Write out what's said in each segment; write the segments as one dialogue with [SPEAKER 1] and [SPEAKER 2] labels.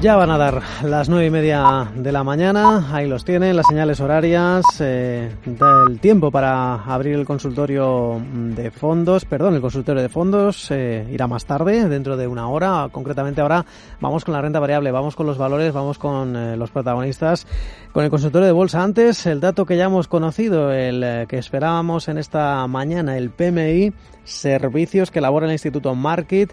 [SPEAKER 1] Ya van a dar las nueve y media de la mañana, ahí los tienen, las señales horarias, eh, del tiempo para abrir el consultorio de fondos, perdón, el consultorio de fondos eh, irá más tarde, dentro de una hora, concretamente ahora vamos con la renta variable, vamos con los valores, vamos con eh, los protagonistas, con el consultorio de bolsa. Antes, el dato que ya hemos conocido, el eh, que esperábamos en esta mañana, el PMI, servicios que elabora el Instituto Market,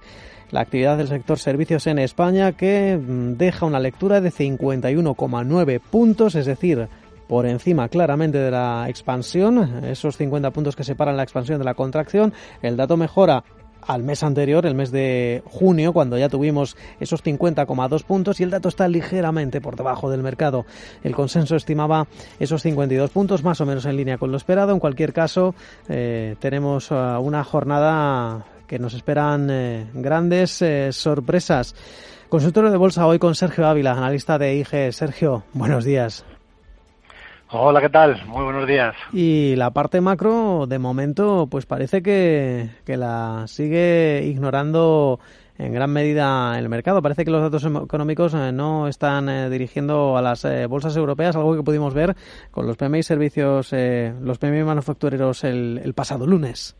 [SPEAKER 1] la actividad del sector servicios en España que mm, deja una lectura de 51,9 puntos, es decir, por encima claramente de la expansión, esos 50 puntos que separan la expansión de la contracción. El dato mejora al mes anterior, el mes de junio, cuando ya tuvimos esos 50,2 puntos y el dato está ligeramente por debajo del mercado. El consenso estimaba esos 52 puntos, más o menos en línea con lo esperado. En cualquier caso, eh, tenemos uh, una jornada que nos esperan eh, grandes eh, sorpresas. Consultorio de bolsa hoy con Sergio Ávila, analista de IG. Sergio, buenos días.
[SPEAKER 2] Hola, ¿qué tal? Muy buenos días.
[SPEAKER 1] Y la parte macro, de momento, pues parece que, que la sigue ignorando en gran medida el mercado. Parece que los datos económicos eh, no están eh, dirigiendo a las eh, bolsas europeas, algo que pudimos ver con los PMI servicios, los PMI manufactureros el, el pasado lunes.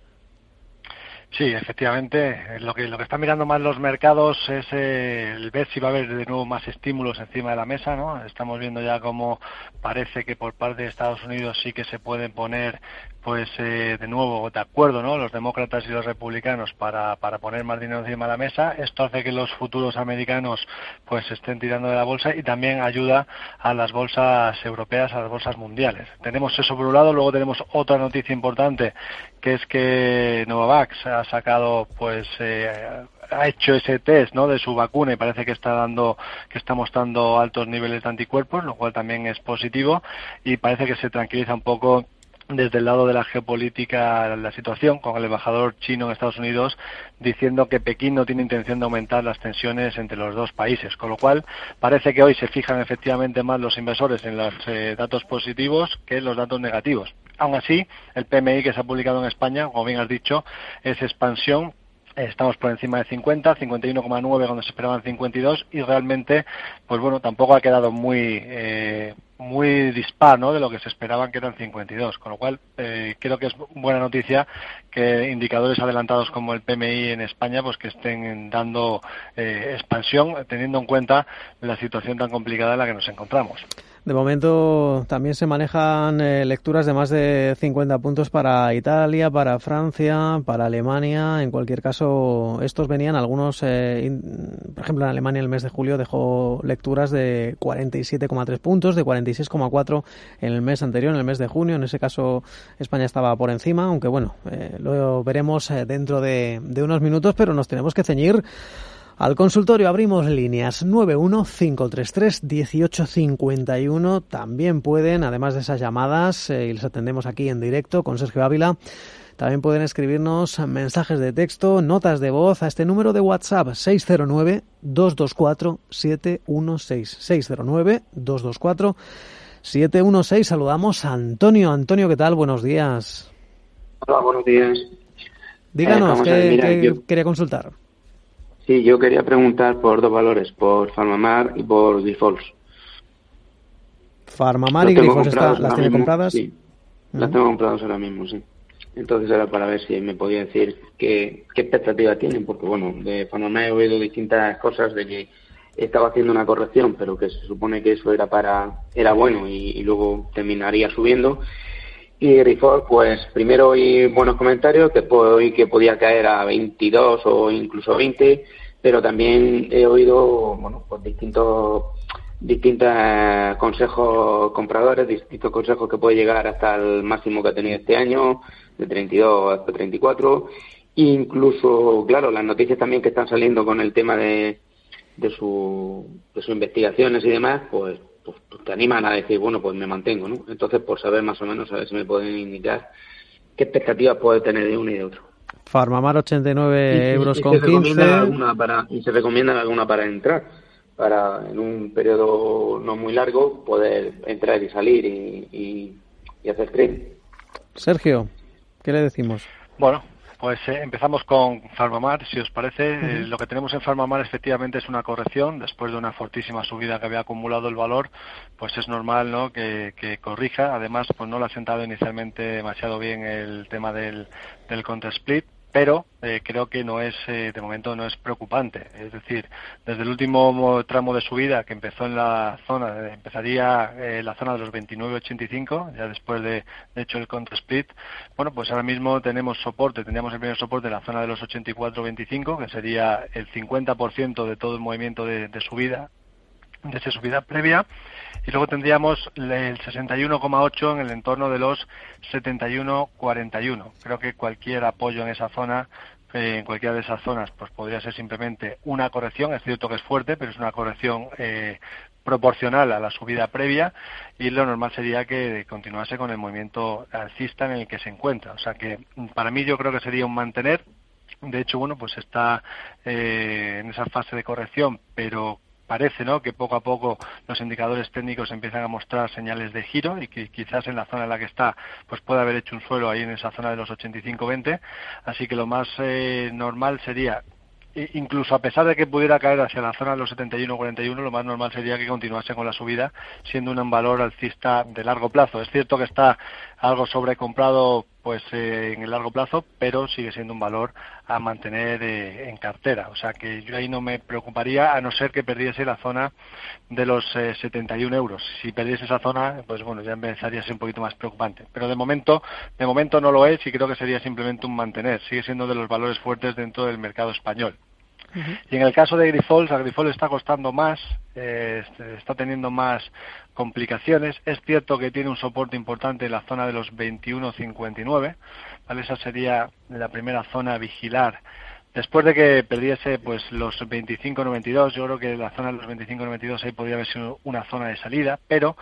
[SPEAKER 2] Sí, efectivamente. Lo que, lo que están mirando más los mercados es eh, el ver si va a haber de nuevo más estímulos encima de la mesa, ¿no? Estamos viendo ya cómo parece que por parte de Estados Unidos sí que se pueden poner, pues, eh, de nuevo de acuerdo, ¿no? Los demócratas y los republicanos para, para poner más dinero encima de la mesa. Esto hace que los futuros americanos, pues, estén tirando de la bolsa y también ayuda a las bolsas europeas, a las bolsas mundiales. Tenemos eso por un lado, luego tenemos otra noticia importante, que es que Novavax ha sacado, pues, eh, ha hecho ese test ¿no? de su vacuna y parece que está dando que está mostrando altos niveles de anticuerpos lo cual también es positivo y parece que se tranquiliza un poco desde el lado de la geopolítica la situación, con el embajador chino en Estados Unidos diciendo que Pekín no tiene intención de aumentar las tensiones entre los dos países, con lo cual parece que hoy se fijan efectivamente más los inversores en los eh, datos positivos que en los datos negativos. Aún así, el PMI que se ha publicado en España, como bien has dicho, es expansión Estamos por encima de 50, 51,9 cuando se esperaban 52 y realmente, pues bueno, tampoco ha quedado muy eh, muy dispar ¿no? de lo que se esperaban que eran 52, con lo cual eh, creo que es buena noticia que indicadores adelantados como el PMI en España pues que estén dando eh, expansión teniendo en cuenta la situación tan complicada en la que nos encontramos.
[SPEAKER 1] De momento también se manejan eh, lecturas de más de 50 puntos para Italia, para Francia, para Alemania. En cualquier caso, estos venían algunos, eh, por ejemplo, en Alemania el mes de julio dejó lecturas de 47,3 puntos, de 46,4 en el mes anterior, en el mes de junio. En ese caso, España estaba por encima, aunque bueno, eh, lo veremos dentro de, de unos minutos, pero nos tenemos que ceñir al consultorio abrimos líneas 915331851. También pueden, además de esas llamadas, eh, y les atendemos aquí en directo con Sergio Ávila, también pueden escribirnos mensajes de texto, notas de voz a este número de WhatsApp 609-224-716. 609-224-716. Saludamos a Antonio. Antonio, ¿qué tal? Buenos días.
[SPEAKER 3] Hola, buenos días.
[SPEAKER 1] Díganos, eh, ¿qué, quería consultar?
[SPEAKER 3] Sí, yo quería preguntar por dos valores, por Farmamar y por Grifols.
[SPEAKER 1] Farmamar y Grifols, ¿las tiene compradas?
[SPEAKER 3] Sí, las tengo compradas ahora mismo, sí. Entonces era para ver si me podía decir qué, qué expectativa tienen, porque bueno, de Farmamar he oído distintas cosas de que estaba haciendo una corrección, pero que se supone que eso era para era bueno y, luego terminaría subiendo. Y Grifols, pues primero oí buenos comentarios, después oí que podía caer a 22 o incluso 20, pero también he oído, bueno, pues distintos distintos consejos compradores, distintos consejos que puede llegar hasta el máximo que ha tenido este año, de 32 hasta 34. Incluso, claro, las noticias también que están saliendo con el tema de, de, su, de sus investigaciones y demás, pues, pues, pues, te animan a decir, bueno, pues me mantengo, ¿no? Entonces, por saber más o menos, a ver si me pueden indicar qué expectativas puede tener de uno y de otro.
[SPEAKER 1] Farmamar 89 euros con 15.
[SPEAKER 3] Alguna para, y se recomienda alguna para entrar, para en un periodo no muy largo poder entrar y salir y, y hacer trading.
[SPEAKER 1] Sergio, ¿qué le decimos?
[SPEAKER 2] Bueno, pues eh, empezamos con Farmamar, si os parece. Eh, lo que tenemos en Farmamar efectivamente es una corrección. Después de una fortísima subida que había acumulado el valor, pues es normal ¿no? que, corrija. Además, pues no le ha sentado inicialmente demasiado bien el tema del, del split pero eh, creo que no es eh, de momento no es preocupante. Es decir desde el último tramo de subida que empezó en la zona empezaría eh, la zona de los 29.85 ya después de, hecho el contra split bueno pues ahora mismo tenemos soporte tendríamos el primer soporte en la zona de los 84.25 que sería el 50% de todo el movimiento de, de subida de esa subida previa y luego tendríamos el 61,8 en el entorno de los 71,41. Creo que cualquier apoyo en esa zona, eh, en cualquiera de esas zonas, pues podría ser simplemente una corrección. Es cierto que es fuerte, pero es una corrección eh, proporcional a la subida previa y lo normal sería que continuase con el movimiento alcista en el que se encuentra. O sea que para mí yo creo que sería un mantener. De hecho, bueno, pues está eh, en esa fase de corrección, pero parece ¿no? que poco a poco los indicadores técnicos empiezan a mostrar señales de giro y que quizás en la zona en la que está pues puede haber hecho un suelo ahí en esa zona de los 85-20 así que lo más eh, normal sería incluso a pesar de que pudiera caer hacia la zona de los 71-41, lo más normal sería que continuase con la subida, siendo un valor alcista de largo plazo. Es cierto que está algo sobrecomprado pues eh, en el largo plazo, pero sigue siendo un valor a mantener eh, en cartera. O sea que yo ahí no me preocuparía, a no ser que perdiese la zona de los 71 eh, euros. Si perdiese esa zona, pues bueno, ya empezaría a ser un poquito más preocupante. Pero de momento, de momento no lo es y creo que sería simplemente un mantener. Sigue siendo de los valores fuertes dentro del mercado español. Y en el caso de Grifols, a Grifols está costando más, eh, está teniendo más complicaciones. Es cierto que tiene un soporte importante en la zona de los 21.59, ¿vale? Esa sería la primera zona a vigilar. Después de que perdiese pues los 25.92, yo creo que la zona de los 25.92 ahí podría haber sido una zona de salida, pero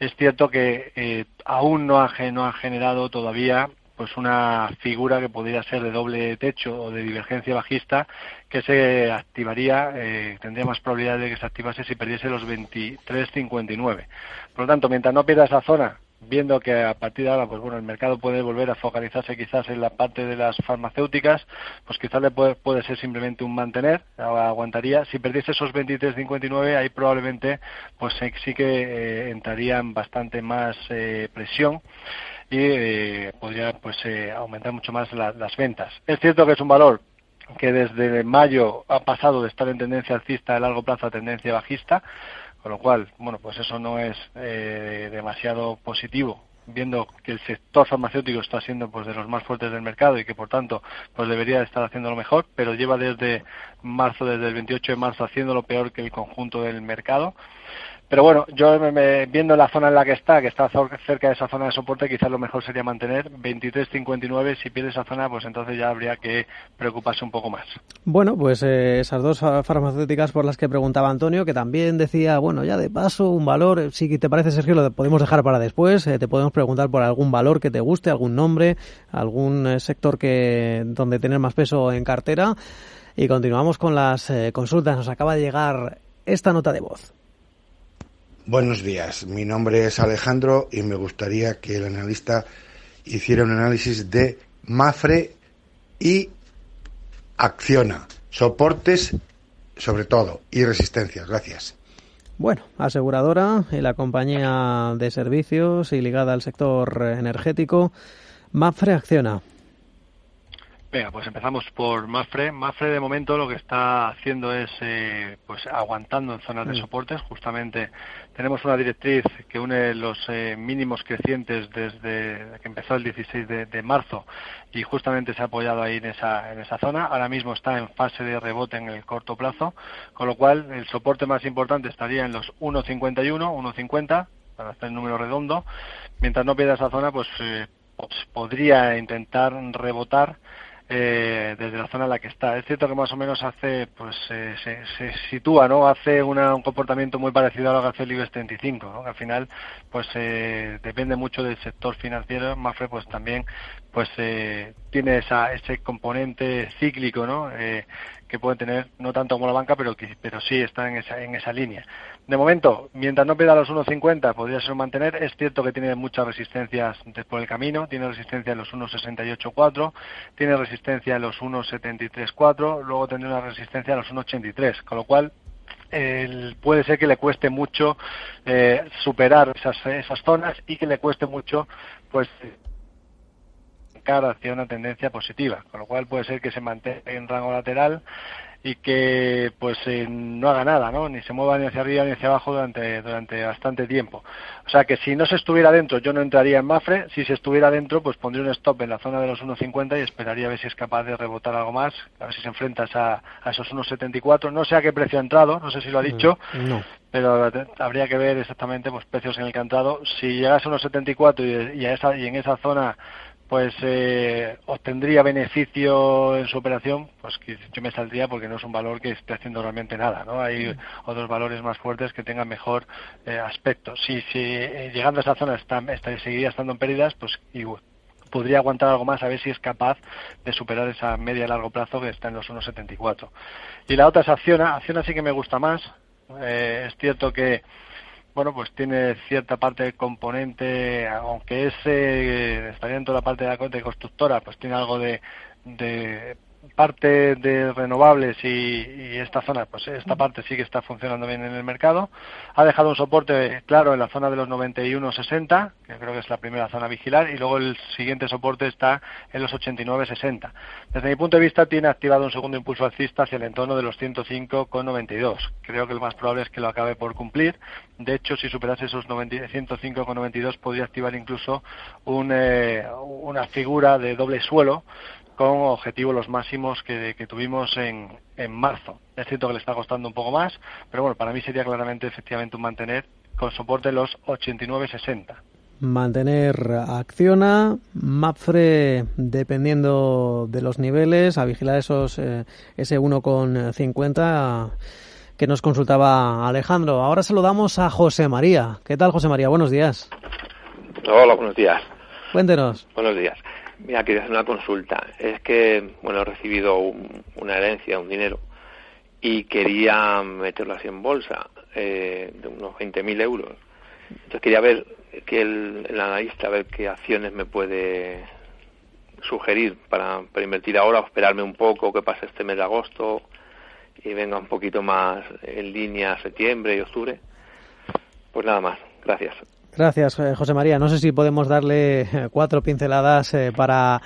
[SPEAKER 2] es cierto que eh, aún no ha, no ha generado todavía pues una figura que podría ser de doble techo o de divergencia bajista que se activaría, eh, tendría más probabilidad de que se activase si perdiese los 23.59. Por lo tanto, mientras no pierda esa zona, viendo que a partir de ahora, pues bueno, el mercado puede volver a focalizarse quizás en la parte de las farmacéuticas, pues quizás le puede, puede ser simplemente un mantener, aguantaría. Si perdiese esos 23.59, ahí probablemente pues sí que eh, entrarían bastante más eh, presión y eh, podría pues eh, aumentar mucho más las ventas. Es cierto que es un valor que desde mayo ha pasado de estar en tendencia alcista de largo plazo a tendencia bajista, con lo cual, bueno, pues eso no es eh, demasiado positivo viendo que el sector farmacéutico está siendo pues de los más fuertes del mercado y que por tanto pues debería estar haciendo lo mejor, pero lleva desde marzo, desde el 28 de marzo haciendo lo peor que el conjunto del mercado pero bueno, yo viendo la zona en la que está, que está cerca de esa zona de soporte, quizás lo mejor sería mantener 23.59. Si pierde esa zona, pues entonces ya habría que preocuparse un poco más.
[SPEAKER 1] Bueno, pues eh, esas dos farmacéuticas por las que preguntaba Antonio, que también decía, bueno, ya de paso, un valor, eh, si te parece, Sergio, lo podemos dejar para después. Eh, te podemos preguntar por algún valor que te guste, algún nombre, algún sector que donde tener más peso en cartera. Y continuamos con las consultas. Nos acaba de llegar esta nota de voz.
[SPEAKER 4] Buenos días, mi nombre es Alejandro y me gustaría que el analista hiciera un análisis de Mafre y Acciona, soportes sobre todo y resistencias. Gracias.
[SPEAKER 1] Bueno, aseguradora y la compañía de servicios y ligada al sector energético, Mafre Acciona.
[SPEAKER 2] Venga, pues empezamos por Mafre. Mafre de momento lo que está haciendo es eh, pues aguantando en zonas de mm. soportes. Justamente tenemos una directriz que une los eh, mínimos crecientes desde que empezó el 16 de, marzo y justamente se ha apoyado ahí en esa, en esa zona. Ahora mismo está en fase de rebote en el corto plazo, con lo cual el soporte más importante estaría en los 1.51, 1.50 para hacer el número redondo. Mientras no pierda esa zona, pues, eh, pues podría intentar rebotar eh, desde la zona en la que está. Es cierto que más o menos hace, pues se, se, sitúa, ¿no? Hace un comportamiento muy parecido a lo que hace el IBEX 35, ¿no? Que al final, pues eh, depende mucho del sector financiero. Mafre, pues también, pues eh, tiene esa, ese componente cíclico, ¿no? Eh, que puede tener, no tanto como la banca, pero, pero sí está en esa, en esa línea. De momento, mientras no pida los 1.50, podría ser mantener. Es cierto que tiene muchas resistencias por el camino. Tiene resistencia en los 1.68.4, tiene resistencia en los 1.73.4, luego tendrá una resistencia en los 1.83, con lo cual puede ser que le cueste mucho eh, superar esas, esas zonas y que le cueste mucho pues hacia una tendencia positiva, con lo cual puede ser que se mantenga en rango lateral y que pues eh, no haga nada, ¿no? Ni se mueva ni hacia arriba ni hacia abajo durante durante bastante tiempo. O sea que si no se estuviera dentro, yo no entraría en Mafre. Si se estuviera dentro, pues pondría un stop en la zona de los 1.50 y esperaría a ver si es capaz de rebotar algo más, a ver si se enfrenta a, a esos 1.74. No sé a qué precio ha entrado, no sé si lo ha mm, dicho. No. Pero habría que ver exactamente pues precios en el que ha entrado. Si llegase a 1.74 y, y, a esa, y en esa zona pues eh, obtendría beneficio en su operación, pues yo me saldría porque no es un valor que esté haciendo realmente nada, ¿no? Hay otros valores más fuertes que tengan mejor eh, aspecto. Si, si eh, llegando a esa zona está, seguiría estando en pérdidas, pues podría aguantar algo más a ver si es capaz de superar esa media a largo plazo que está en los 1,74. Y la otra es Acciona. Acciona sí que me gusta más. es cierto que bueno, pues tiene cierta parte de componente, aunque es, eh, estaría dentro de la parte de la constructora, pues tiene algo de, de parte de renovables y, esta zona, pues esta parte sí que está funcionando bien en el mercado. Ha dejado un soporte claro en la zona de los 91.60, que creo que es la primera zona a vigilar, y luego el siguiente soporte está en los 89.60. Desde mi punto de vista, tiene activado un segundo impulso alcista hacia el entorno de los 105.92. Creo que lo más probable es que lo acabe por cumplir. De hecho, si superase esos 105.92, podría activar incluso eh, una figura de doble suelo con objetivos los máximos que, tuvimos en, en, marzo. Es cierto que le está costando un poco más, pero bueno, para mí sería claramente efectivamente un mantener con soporte los 89.60.
[SPEAKER 1] Mantener acciona, Mapfre dependiendo de los niveles, a vigilar esos eh, ese 1,50 que nos consultaba Alejandro. Ahora saludamos a José María. ¿Qué tal, José María? Buenos días.
[SPEAKER 5] Hola, buenos días.
[SPEAKER 1] Cuéntenos.
[SPEAKER 5] Buenos días. Mira, quería hacer una consulta. Es que, bueno, he recibido una herencia, un dinero, y quería meterlo así en bolsa, eh, de unos 20.000 euros. Entonces quería ver que el, analista, a ver qué acciones me puede sugerir para invertir ahora o esperarme un poco, que pase este mes de agosto y venga un poquito más en línea septiembre y octubre. Pues nada más. Gracias.
[SPEAKER 1] Gracias, eh, José María. No sé si podemos darle eh, cuatro pinceladas eh, para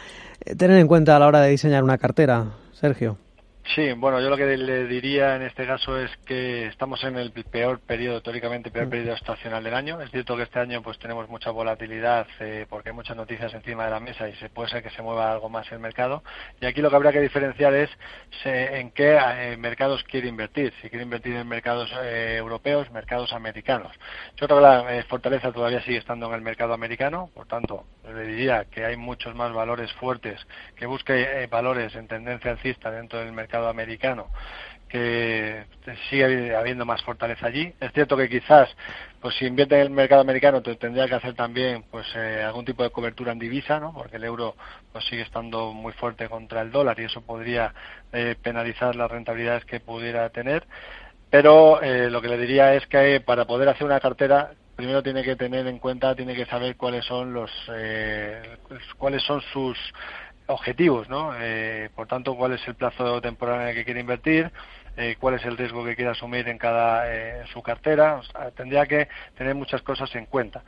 [SPEAKER 1] tener en cuenta a la hora de diseñar una cartera. Sergio.
[SPEAKER 2] Sí, bueno, yo lo que le diría en este caso es que estamos en el peor periodo, teóricamente peor mm. periodo estacional del año. Es cierto que este año pues tenemos mucha volatilidad eh, porque hay muchas noticias encima de la mesa y se puede ser que se mueva algo más el mercado. Y aquí lo que habría que diferenciar es en qué eh, mercados quiere invertir. Si quiere invertir en mercados eh, europeos, mercados americanos. Yo creo que la fortaleza todavía sigue estando en el mercado americano, por tanto, le diría que hay muchos más valores fuertes que busque valores en tendencia alcista dentro del mercado americano que sigue habiendo más fortaleza allí. Es cierto que quizás, pues si invierte en el mercado americano, tendría que hacer también, pues eh, algún tipo de cobertura en divisa, ¿no? Porque el euro, pues sigue estando muy fuerte contra el dólar y eso podría eh, penalizar las rentabilidades que pudiera tener. Pero eh, lo que le diría es que para poder hacer una cartera primero tiene que tener en cuenta, tiene que saber cuáles son los, cuáles son sus objetivos, ¿no? Eh, por tanto, cuál es el plazo temporal en el que quiere invertir, eh, cuál es el riesgo que quiere asumir en cada eh, su cartera. tendría que tener muchas cosas en cuenta.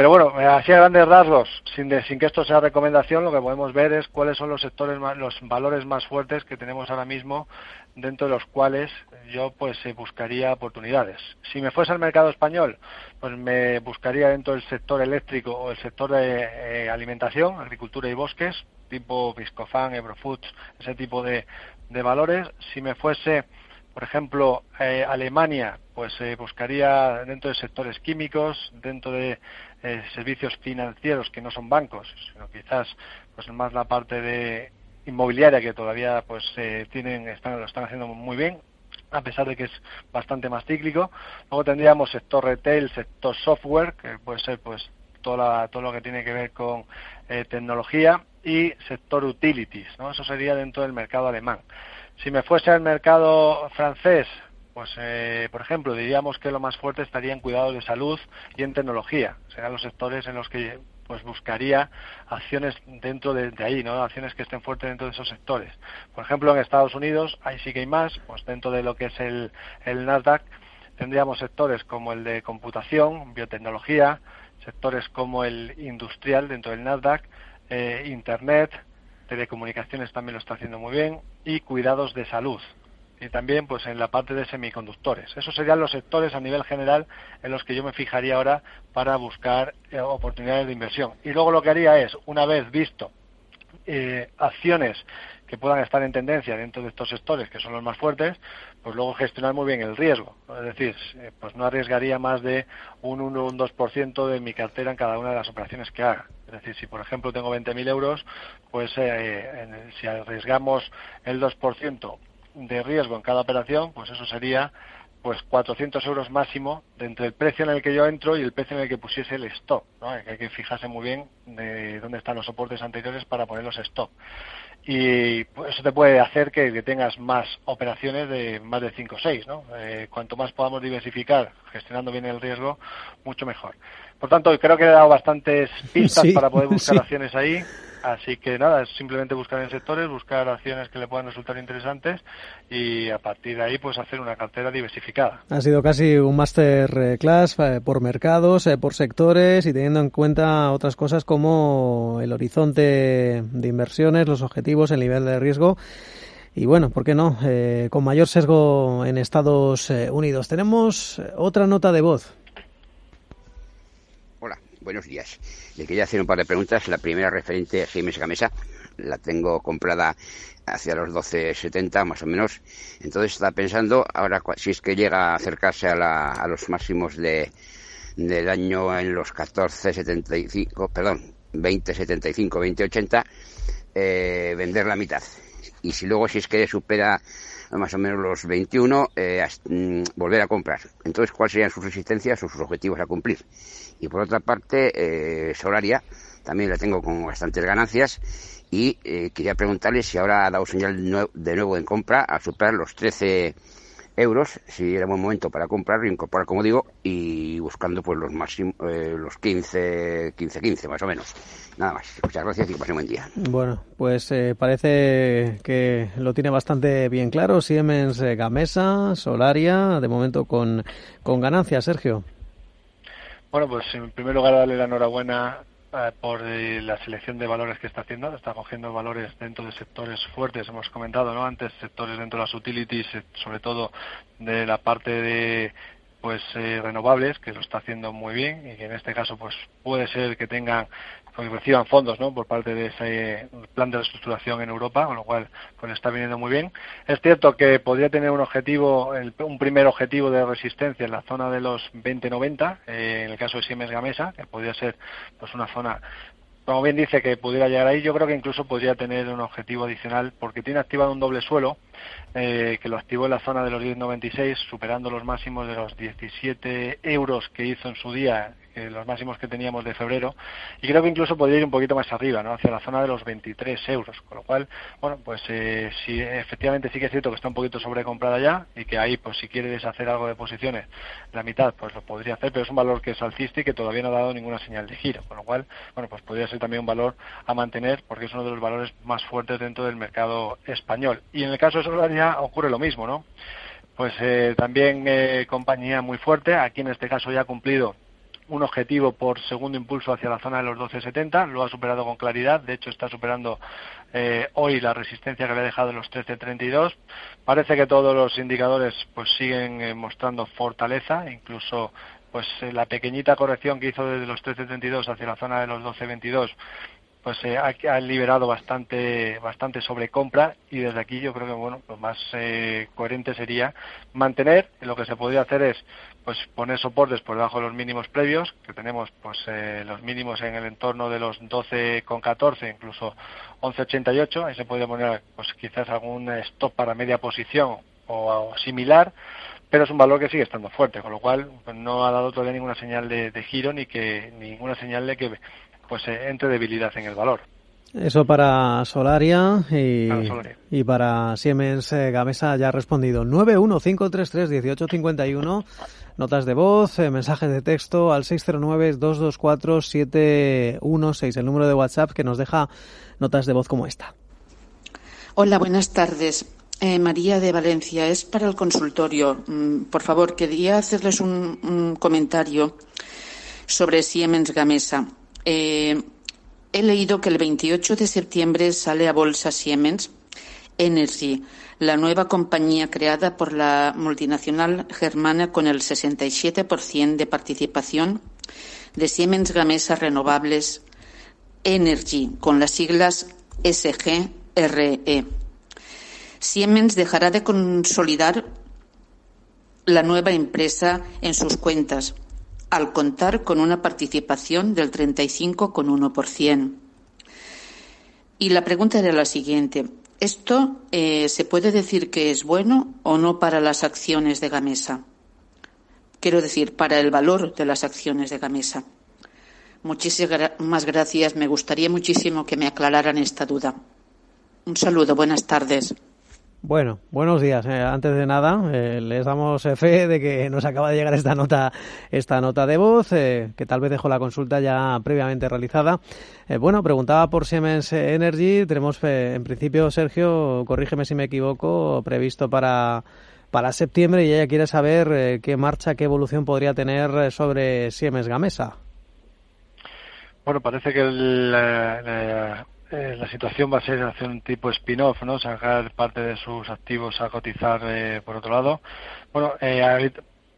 [SPEAKER 2] Pero bueno, así a grandes rasgos, sin, sin que esto sea recomendación, lo que podemos ver es cuáles son los sectores, los valores más fuertes que tenemos ahora mismo dentro de los cuales yo pues eh, buscaría oportunidades. Si me fuese al mercado español, pues me buscaría dentro del sector eléctrico o el sector de eh, alimentación, agricultura y bosques, tipo Viscofan, Eurofoods, ese tipo de, de valores. Si me fuese, por ejemplo, eh, Alemania, pues buscaría dentro de sectores químicos, dentro de servicios financieros que no son bancos, sino quizás pues más la parte de inmobiliaria que todavía pues eh, tienen están, lo están haciendo muy bien a pesar de que es bastante más cíclico. Luego tendríamos sector retail sector software que puede ser pues toda todo lo que tiene que ver con eh, tecnología y sector utilities no eso sería dentro del mercado alemán si me fuese al mercado francés pues eh, por ejemplo diríamos que lo más fuerte estaría en cuidado de salud y en tecnología serán los sectores en los que pues buscaría acciones dentro de, ahí, ¿no? Acciones que estén fuertes dentro de esos sectores. Por ejemplo, en Estados Unidos, ahí sí que hay más, pues dentro de lo que es el, el Nasdaq, tendríamos sectores como el de computación, biotecnología, sectores como el industrial dentro del Nasdaq, eh, Internet, telecomunicaciones también lo está haciendo muy bien, y cuidados de salud y también pues en la parte de semiconductores. Esos serían los sectores a nivel general en los que yo me fijaría ahora para buscar eh, oportunidades de inversión. Y luego lo que haría es, una vez visto eh, acciones que puedan estar en tendencia dentro de estos sectores, que son los más fuertes, pues luego gestionar muy bien el riesgo. Es decir, eh, pues no arriesgaría más de un 1 o un 2% de mi cartera en cada una de las operaciones que haga. Es decir, si por ejemplo tengo 20.000 euros, pues si arriesgamos el 2%, de riesgo en cada operación, pues eso sería pues 400 euros máximo de entre el precio en el que yo entro y el precio en el que pusiese el stop. ¿no? Hay que fijarse muy bien de dónde están los soportes anteriores para poner los stop. Y pues, eso te puede hacer que, tengas más operaciones de más de 5 o 6. ¿no? Eh, cuanto más podamos diversificar gestionando bien el riesgo, mucho mejor. Por tanto, creo que he dado bastantes pistas para poder buscar acciones ahí. Así que nada, es simplemente buscar en sectores, buscar acciones que le puedan resultar interesantes y a partir de ahí pues hacer una cartera diversificada.
[SPEAKER 1] Ha sido casi un master eh, class eh, por mercados, eh, por sectores y teniendo en cuenta otras cosas como el horizonte de inversiones, los objetivos, el nivel de riesgo y bueno, ¿por qué no? con mayor sesgo en Estados Unidos. Tenemos otra nota de voz
[SPEAKER 6] buenos días. Le quería hacer un par de preguntas. La primera referente a Siemens Gamesa. La tengo comprada hacia los 12.70 más o menos. Entonces está pensando, ahora si es que llega a acercarse a, los máximos de, del año en los 14.75, perdón, 20.75, 20.80, eh, vender la mitad. Y si luego si es que supera más o menos los 21, eh, mm, volver a comprar. Entonces, ¿cuáles serían sus resistencias o sus objetivos a cumplir? Y por otra parte, eh, Solaria, también la tengo con bastantes ganancias y eh, quería preguntarle si ahora ha dado señal de nuevo en compra a superar los 13 euros, si era buen momento para comprar, incorporar, como digo, y buscando pues los máximos, eh, los 15, 15, 15 más o menos. Nada más. Muchas gracias y que pasen buen día.
[SPEAKER 1] Bueno, pues eh, parece que lo tiene bastante bien claro. Siemens Gamesa, Solaria, de momento con, con ganancias, Sergio.
[SPEAKER 2] Bueno, pues en primer lugar darle la enhorabuena eh, por eh, la selección de valores que está haciendo. Está cogiendo valores dentro de sectores fuertes, hemos comentado no antes, sectores dentro de las utilities, eh, sobre todo de la parte de pues renovables que lo está haciendo muy bien y que en este caso pues puede ser que tengan que reciban fondos ¿no? por parte de ese plan de reestructuración en Europa, con lo cual pues está viniendo muy bien. Es cierto que podría tener un objetivo, un primer objetivo de resistencia en la zona de los 20-90, eh, en el caso de Siemens Gamesa, que podría ser pues una zona como bien dice que pudiera llegar ahí, yo creo que incluso podría tener un objetivo adicional porque tiene activado un doble suelo eh, que lo activó en la zona de los 10.96, superando los máximos de los 17 euros que hizo en su día los máximos que teníamos de febrero, y creo que incluso podría ir un poquito más arriba, ¿no? hacia la zona de los 23 euros, con lo cual, bueno, pues eh, si efectivamente sí que es cierto que está un poquito sobrecomprada ya, y que ahí, pues si quiere deshacer algo de posiciones, la mitad, pues lo podría hacer, pero es un valor que es alcista y que todavía no ha dado ninguna señal de giro, con lo cual, bueno, pues podría ser también un valor a mantener, porque es uno de los valores más fuertes dentro del mercado español. Y en el caso de Solaria ocurre lo mismo, ¿no? Pues eh, también eh, compañía muy fuerte, aquí en este caso ya ha cumplido un objetivo por segundo impulso hacia la zona de los 12.70, lo ha superado con claridad, de hecho está superando eh, hoy la resistencia que había dejado en los 13.32. Parece que todos los indicadores pues siguen eh, mostrando fortaleza, incluso pues eh, la pequeñita corrección que hizo desde los 13.32 hacia la zona de los 12.22 pues eh, ha, liberado bastante bastante sobrecompra y desde aquí yo creo que bueno lo más eh, coherente sería mantener lo que se podría hacer es pues poner soportes por debajo de los mínimos previos que tenemos pues eh, los mínimos en el entorno de los 12,14 incluso 11,88 ahí se puede poner pues quizás algún stop para media posición o, similar pero es un valor que sigue estando fuerte, con lo cual pues, no ha dado todavía ninguna señal de, de giro ni que ninguna señal de que pues eh, entre debilidad en el valor.
[SPEAKER 1] Eso para Solaria y, para, Siemens eh, Gamesa ya ha respondido 915331851 notas de voz, eh, mensajes de texto al 609-224-716, el número de WhatsApp que nos deja notas de voz como esta.
[SPEAKER 7] Hola, buenas tardes. María de Valencia, es para el consultorio. Mm, por favor, quería hacerles un comentario sobre Siemens Gamesa. Eh, he leído que el 28 de septiembre sale a bolsa Siemens Energy, la nueva compañía creada por la multinacional germana con el 67% de participación de Siemens Gamesa Renovables Energy, con las siglas SGRE. Siemens dejará de consolidar la nueva empresa en sus cuentas al contar con una participación del 35,1%. Y la pregunta era la siguiente. ¿Esto eh, se puede decir que es bueno o no para las acciones de Gamesa? Quiero decir, para el valor de las acciones de Gamesa. Muchísimas gracias. Me gustaría muchísimo que me aclararan esta duda. Un saludo. Buenas tardes.
[SPEAKER 1] Bueno, buenos días. Eh, antes de nada, eh, les damos eh, fe de que nos acaba de llegar esta nota, esta nota de voz, que tal vez dejó la consulta ya previamente realizada. bueno, preguntaba por Siemens Energy. Tenemos, en principio, Sergio, corrígeme si me equivoco, previsto para para septiembre y ella quiere saber qué marcha, qué evolución podría tener sobre Siemens Gamesa.
[SPEAKER 2] Bueno, parece que el, eh, la situación va a ser hacer un tipo spin-off, ¿no? Sacar parte de sus activos a cotizar eh, por otro lado. Bueno, eh,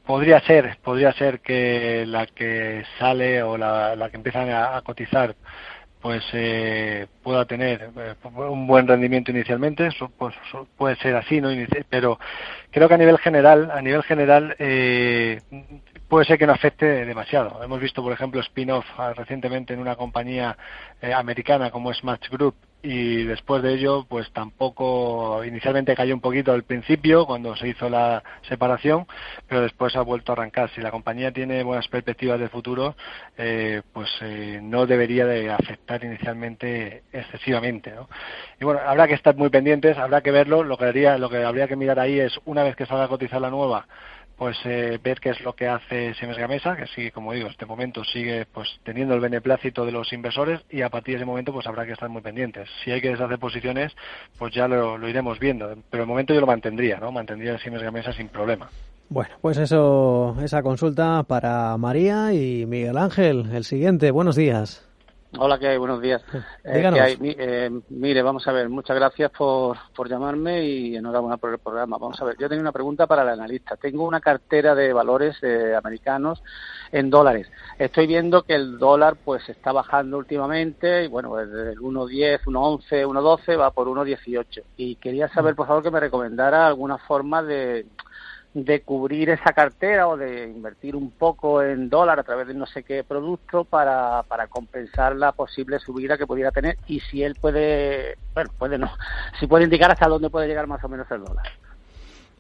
[SPEAKER 2] podría ser, podría ser que la que sale o la, la que empiezan a, cotizar pues eh, pueda tener un buen rendimiento inicialmente, pues, puede ser así, ¿no? Pero creo que a nivel general, a nivel general eh, puede ser que no afecte demasiado. Hemos visto, por ejemplo, spin-off ah, recientemente en una compañía eh, americana como es Match Group y después de ello, pues tampoco, inicialmente cayó un poquito al principio cuando se hizo la separación, pero después ha vuelto a arrancar. Si la compañía tiene buenas perspectivas de futuro, eh, pues eh, no debería de afectar inicialmente excesivamente. ¿no? Y bueno, habrá que estar muy pendientes, habrá que verlo. Lo que, haría, lo que habría que mirar ahí es, una vez que salga a cotizar la nueva, pues eh, ver qué es lo que hace Siemens Gamesa, que sigue, como digo, este momento sigue pues teniendo el beneplácito de los inversores y a partir de ese momento pues habrá que estar muy pendientes. Si hay que deshacer posiciones, pues ya lo, iremos viendo, pero de momento yo lo mantendría, ¿no? Mantendría Siemens Gamesa sin problema.
[SPEAKER 1] Bueno, pues eso, esa consulta para María y Miguel Ángel. El siguiente, buenos días.
[SPEAKER 8] Hola, ¿qué hay? Buenos días. Eh, eh, mire, vamos a ver, muchas gracias por, por llamarme y enhorabuena por el programa. Vamos a ver, yo tengo una pregunta para el analista. Tengo una cartera de valores eh, americanos en dólares. Estoy viendo que el dólar pues está bajando últimamente y bueno, desde el 1.10, 1.11, 1.12 va por 1.18. Y quería saber, por favor, que me recomendara alguna forma de de cubrir esa cartera o de invertir un poco en dólar a través de no sé qué producto para, para compensar la posible subida que pudiera tener y si él puede, bueno, puede no, si puede indicar hasta dónde puede llegar más o menos el dólar.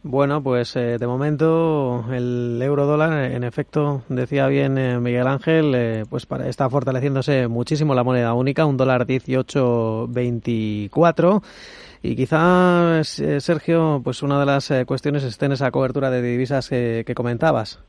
[SPEAKER 1] Bueno, pues eh, de momento el euro dólar, en efecto, decía bien eh, Miguel Ángel, eh, pues para, está fortaleciéndose muchísimo la moneda única, un dólar 18.24 y quizá, eh, Sergio, pues una de las eh, cuestiones esté en esa cobertura de divisas que, comentabas.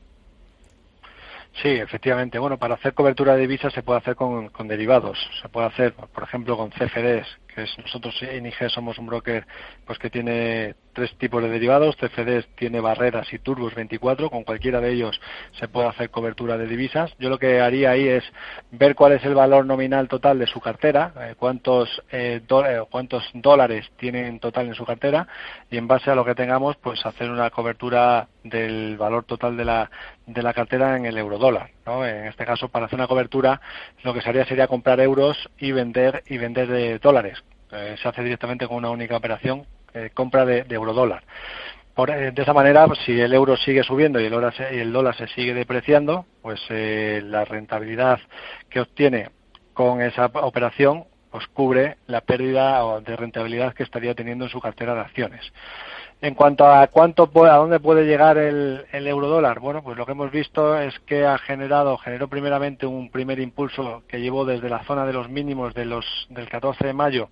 [SPEAKER 2] Sí, efectivamente. Bueno, para hacer cobertura de divisas se puede hacer con, derivados. Se puede hacer, por ejemplo, con CFDs, que es nosotros en IG somos un broker pues que tiene tres tipos de derivados. CFDs tiene barreras y turbos 24. Con cualquiera de ellos se puede hacer cobertura de divisas. Yo lo que haría ahí es ver cuál es el valor nominal total de su cartera, eh, cuántos, eh, cuántos dólares tiene en total en su cartera y en base a lo que tengamos, pues hacer una cobertura del valor total de la, de la cartera en el euro dólar. ¿no? En este caso, para hacer una cobertura, lo que se haría sería comprar euros y vender y vender de dólares. Eh, se hace directamente con una única operación, eh, compra de, de eurodólar. Eh, de esa manera, pues, si el euro sigue subiendo y el, dólar se, el dólar se sigue depreciando, pues la rentabilidad que obtiene con esa operación pues cubre la pérdida de rentabilidad que estaría teniendo en su cartera de acciones. En cuanto a cuánto a dónde puede llegar el, el eurodólar, bueno, pues lo que hemos visto es que ha generado, generó primeramente un primer impulso que llevó desde la zona de los mínimos de los, del 14 de mayo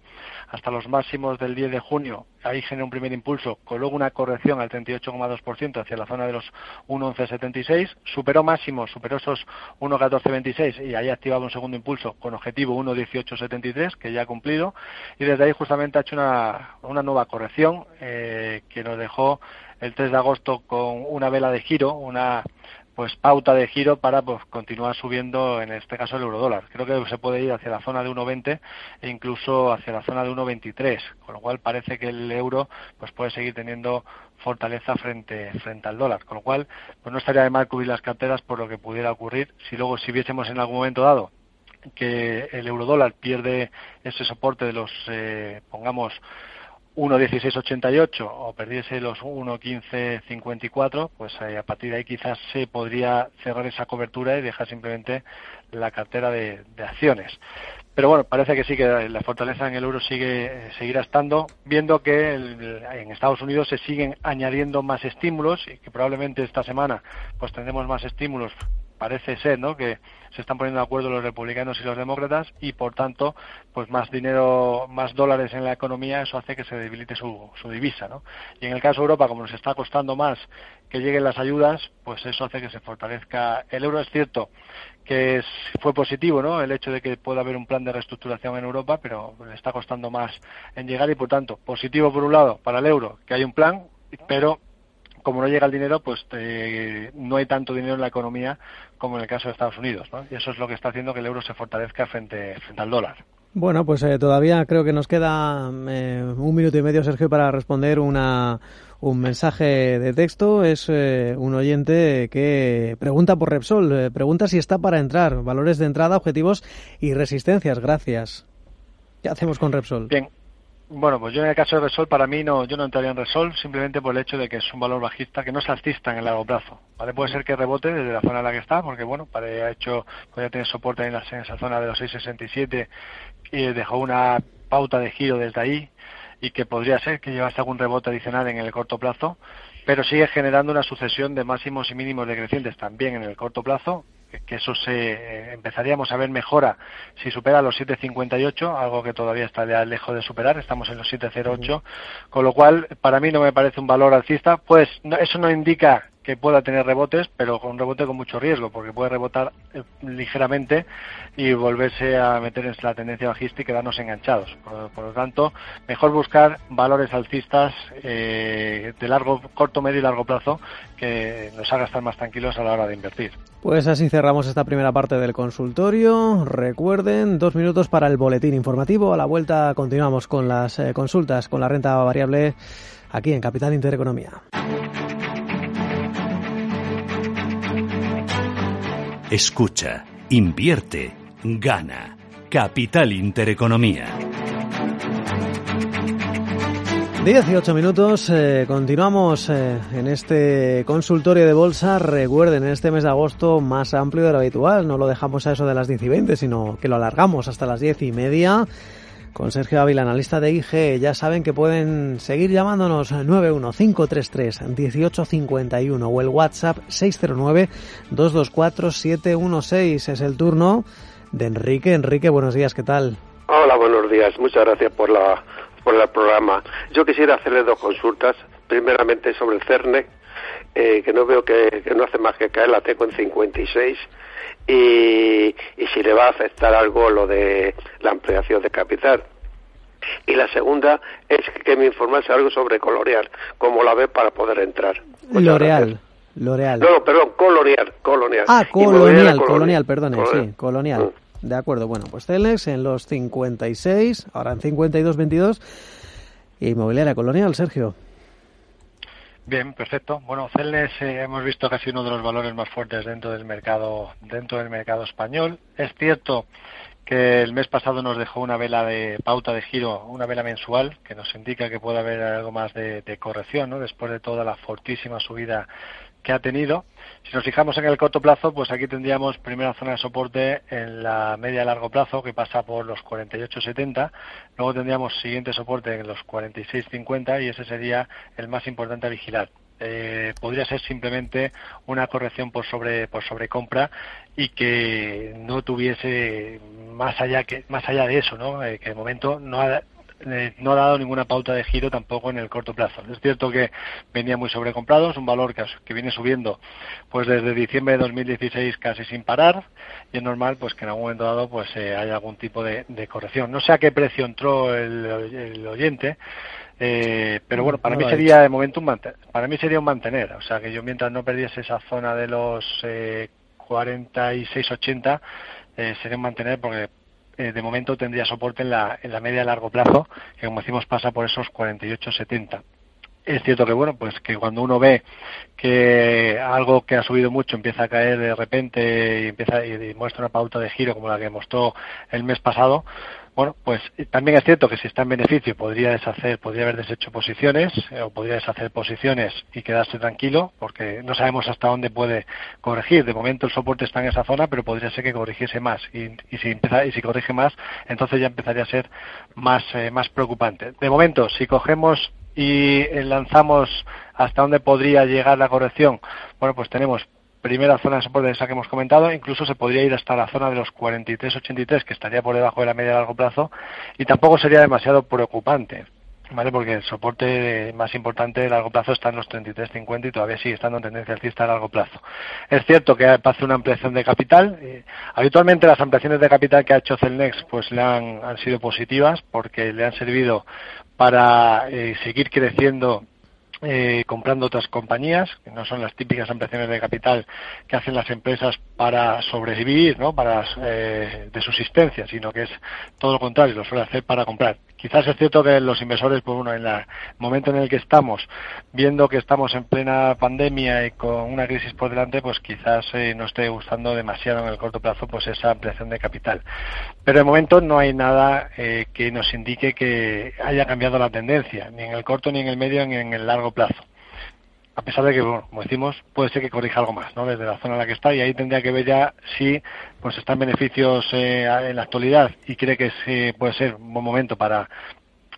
[SPEAKER 2] hasta los máximos del 10 de junio. Ahí generó un primer impulso, con luego una corrección al 38,2% hacia la zona de los 1,1176. Superó máximos, superó esos 1,1426 y ahí activaba un segundo impulso con objetivo 1,1873, que ya ha cumplido. Y desde ahí justamente ha hecho una, una nueva corrección eh, que nos dejó el 3 de agosto con una vela de giro, una pues pauta de giro para pues continuar subiendo en este caso el eurodólar. Creo que se puede ir hacia la zona de 1.20 e incluso hacia la zona de 1.23, con lo cual parece que el euro pues puede seguir teniendo fortaleza frente frente al dólar, con lo cual pues no estaría de mal cubrir las carteras por lo que pudiera ocurrir si luego si viésemos en algún momento dado que el eurodólar pierde ese soporte de los eh, pongamos 1.1688 o perdiese los 1.1554, pues eh, a partir de ahí quizás se podría cerrar esa cobertura y dejar simplemente la cartera de, acciones. Pero bueno, parece que sí que la fortaleza en el euro sigue eh, seguirá estando, viendo que en Estados Unidos se siguen añadiendo más estímulos y que probablemente esta semana pues tendremos más estímulos parece ser, ¿no? Que se están poniendo de acuerdo los republicanos y los demócratas y, por tanto, pues más dinero, más dólares en la economía, eso hace que se debilite su, su divisa, ¿no? Y en el caso de Europa, como nos está costando más que lleguen las ayudas, pues eso hace que se fortalezca el euro. Es cierto que fue positivo, ¿no? El hecho de que pueda haber un plan de reestructuración en Europa, pero le está costando más en llegar y, por tanto, positivo por un lado para el euro, que hay un plan, pero como no llega el dinero, pues no hay tanto dinero en la economía como en el caso de Estados Unidos, ¿no? Y eso es lo que está haciendo que el euro se fortalezca frente, frente al dólar.
[SPEAKER 1] Bueno, pues eh, todavía creo que nos queda eh, un minuto y medio, Sergio, para responder una, un mensaje de texto. Es eh, un oyente que pregunta por Repsol, pregunta si está para entrar, valores de entrada, objetivos y resistencias. Gracias. ¿Qué hacemos con Repsol?
[SPEAKER 2] Bien, bueno, pues yo en el caso de Resol, para mí no, yo no entraría en Resol simplemente por el hecho de que es un valor bajista que no es alcista en el largo plazo. ¿vale? Puede ser que rebote desde la zona en la que está, porque bueno, para, ha hecho, podría tener soporte en, en esa zona de los 6,67 y dejó una pauta de giro desde ahí y que podría ser que llevase algún rebote adicional en el corto plazo, pero sigue generando una sucesión de máximos y mínimos decrecientes también en el corto plazo que eso se eh, empezaríamos a ver mejora si supera los 7.58, algo que todavía está lejos de superar, estamos en los 7.08, con lo cual para mí no me parece un valor alcista, pues eso no indica que pueda tener rebotes, pero con un rebote con mucho riesgo, porque puede rebotar eh, ligeramente y volverse a meter en la tendencia bajista y quedarnos enganchados. Por, lo tanto, mejor buscar valores alcistas eh, de largo, corto, medio y largo plazo que nos haga estar más tranquilos a la hora de invertir.
[SPEAKER 1] Pues así cerramos esta primera parte del consultorio. Recuerden, dos minutos para el boletín informativo. A la vuelta continuamos con las eh, consultas con la renta variable aquí en Capital Intereconomía.
[SPEAKER 9] Escucha, invierte, gana. Capital Intereconomía.
[SPEAKER 1] 18 minutos, eh, continuamos eh, en este consultorio de bolsa. Recuerden, en este mes de agosto más amplio de lo habitual, no lo dejamos a eso de las 10 y 20, sino que lo alargamos hasta las 10 y media con Sergio Ávila, analista de IG. Ya saben que pueden seguir llamándonos 915331851 o el WhatsApp 609224716. Es el turno de Enrique. Enrique, buenos días, ¿qué tal?
[SPEAKER 10] Hola, buenos días. Muchas gracias por la por el programa. Yo quisiera hacerle dos consultas. Primeramente sobre el CERNE, eh, que no veo que, que, no hace más que caer la TECO en 56 y, y si le va a afectar algo lo de la ampliación de capital. Y la segunda es que me informase algo sobre Coloreal, cómo la ve para poder entrar.
[SPEAKER 1] L'Oreal. L'Oreal.
[SPEAKER 10] No, perdón, Colonial, Colonial.
[SPEAKER 1] Ah, Colonial, Colonial, perdone, sí, Colonial. Mm. De acuerdo, bueno, pues Celnex en los 56, ahora en 52-22, y Inmobiliaria Colonial, Sergio.
[SPEAKER 2] Bien, perfecto. Bueno, Celnes eh, hemos visto que ha sido uno de los valores más fuertes dentro del mercado dentro del mercado español. Es cierto que el mes pasado nos dejó una vela de pauta de giro, una vela mensual, que nos indica que puede haber algo más de, de corrección, ¿no? Después de toda la fortísima subida que ha tenido. Si nos fijamos en el corto plazo, pues aquí tendríamos primera zona de soporte en la media largo plazo que pasa por los 48.70, luego tendríamos siguiente soporte en los 46.50 y ese sería el más importante a vigilar. Eh, podría ser simplemente una corrección por sobre por sobrecompra y que no tuviese más allá que más allá de eso, ¿no? Eh, que de momento no ha, eh, no ha dado ninguna pauta de giro tampoco en el corto plazo. Es cierto que venía muy sobrecomprado, es un valor que, que, viene subiendo pues desde diciembre de 2016 casi sin parar y es normal pues que en algún momento dado pues eh, haya algún tipo de, corrección. No sé a qué precio entró el, oyente, eh, pero bueno, para mí sería de momento un para mí sería un mantener, o sea que yo mientras no perdiese esa zona de los eh, 46-80 eh, sería un mantener porque eh, de momento tendría soporte en la, en la media a largo plazo, que como decimos pasa por esos 48-70. Es cierto que bueno, pues que cuando uno ve que algo que ha subido mucho empieza a caer de repente y empieza y muestra una pauta de giro como la que mostró el mes pasado, bueno, pues también es cierto que si está en beneficio podría deshacer, podría haber deshecho posiciones eh, o podría deshacer posiciones y quedarse tranquilo porque no sabemos hasta dónde puede corregir. De momento el soporte está en esa zona, pero podría ser que corrigiese más y, si empieza, y si corrige más, entonces ya empezaría a ser más eh, más preocupante. De momento, si cogemos y lanzamos hasta dónde podría llegar la corrección, bueno, pues tenemos primera zona de soporte esa que hemos comentado, incluso se podría ir hasta la zona de los 43-83, que estaría por debajo de la media a largo plazo, y tampoco sería demasiado preocupante. ¿Vale? Porque el soporte más importante de largo plazo está en los 33.50 y todavía sigue estando en tendencia alcista a largo plazo. Es cierto que hace una ampliación de capital. Eh, habitualmente las ampliaciones de capital que ha hecho Celnex pues le han, han sido positivas porque le han servido para eh, seguir creciendo eh, comprando otras compañías, que no son las típicas ampliaciones de capital que hacen las empresas para sobrevivir, ¿no? para eh, de subsistencia, sino que es todo lo contrario, lo suele hacer para comprar. Quizás es cierto que los inversores, pues bueno, en el momento en el que estamos, viendo que estamos en plena pandemia y con una crisis por delante, pues quizás eh, no esté gustando demasiado en el corto plazo pues esa ampliación de capital. Pero de momento no hay nada eh, que nos indique que haya cambiado la tendencia, ni en el corto, ni en el medio, ni en el largo plazo a pesar de que, como decimos, puede ser que corrija algo más, ¿no? Desde la zona en la que está y ahí tendría que ver ya si pues están beneficios eh, en la actualidad y cree que sí, puede ser un buen momento para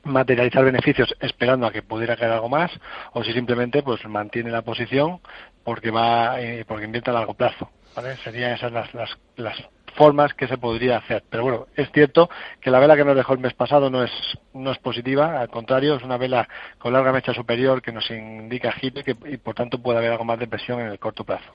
[SPEAKER 2] materializar beneficios esperando a que pudiera caer algo más o si simplemente pues mantiene la posición porque va eh, porque invierte a largo plazo, ¿vale? Serían esas las, las, las formas que se podría hacer. Pero bueno, es cierto que la vela que nos dejó el mes pasado no es, no es positiva, al contrario, es una vela con larga mecha superior que nos indica giro y, y por tanto puede haber algo más de presión en el corto plazo.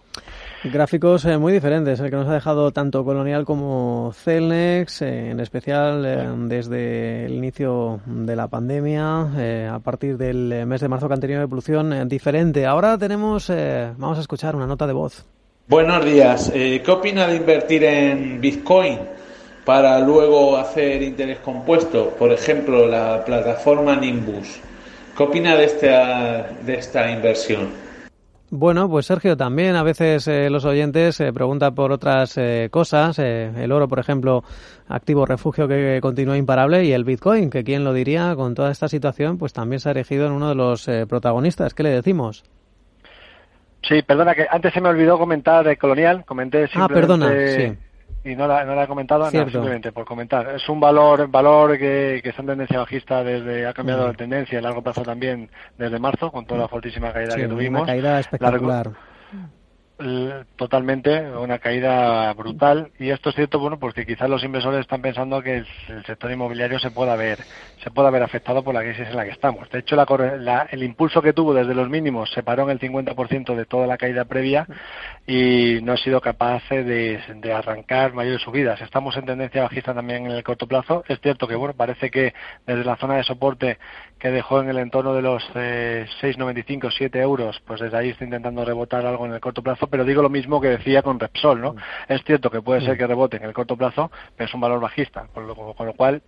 [SPEAKER 1] Gráficos eh, muy diferentes, el que nos ha dejado tanto Colonial como Celnex, eh, en especial eh, desde el inicio de la pandemia, a partir del mes de marzo que han tenido evolución diferente. Ahora tenemos, vamos a escuchar una nota de voz.
[SPEAKER 11] Buenos días. Eh, ¿Qué opina de invertir en Bitcoin para luego hacer interés compuesto? Por ejemplo, la plataforma Nimbus. ¿Qué opina de esta, de esta inversión?
[SPEAKER 1] Bueno, pues Sergio, también a veces eh, los oyentes se preguntan por otras eh, cosas. el oro, por ejemplo, activo refugio que continúa imparable y el Bitcoin, que quién lo diría con toda esta situación, pues también se ha erigido en uno de los protagonistas. ¿Qué le decimos?
[SPEAKER 2] Sí, perdona, que antes se me olvidó comentar de Colonial, comenté
[SPEAKER 1] simplemente... Ah, perdona, sí.
[SPEAKER 2] Y no la, no la he comentado, simplemente por comentar. Es un valor valor que, que está en tendencia bajista desde, ha cambiado la tendencia a largo plazo también desde marzo, con toda la fortísima caída que tuvimos.
[SPEAKER 1] Una caída espectacular.
[SPEAKER 2] Totalmente una caída brutal. Y esto es cierto bueno porque quizás los inversores están pensando que el, sector inmobiliario se pueda ver se pueda ver afectado por la crisis en la que estamos. De hecho la, el impulso que tuvo desde los mínimos se paró en el 50% de toda la caída previa y no ha sido capaz de, de arrancar mayores subidas. Estamos en tendencia bajista también en el corto plazo. Es cierto que bueno parece que desde la zona de soporte que dejó en el entorno de los eh, 6,95, 7 euros, pues desde ahí está intentando rebotar algo en el corto plazo, pero digo lo mismo que decía con Repsol, ¿no? Mm. Es cierto que puede ser mm. que rebote en el corto plazo, pero es un valor bajista, con lo cual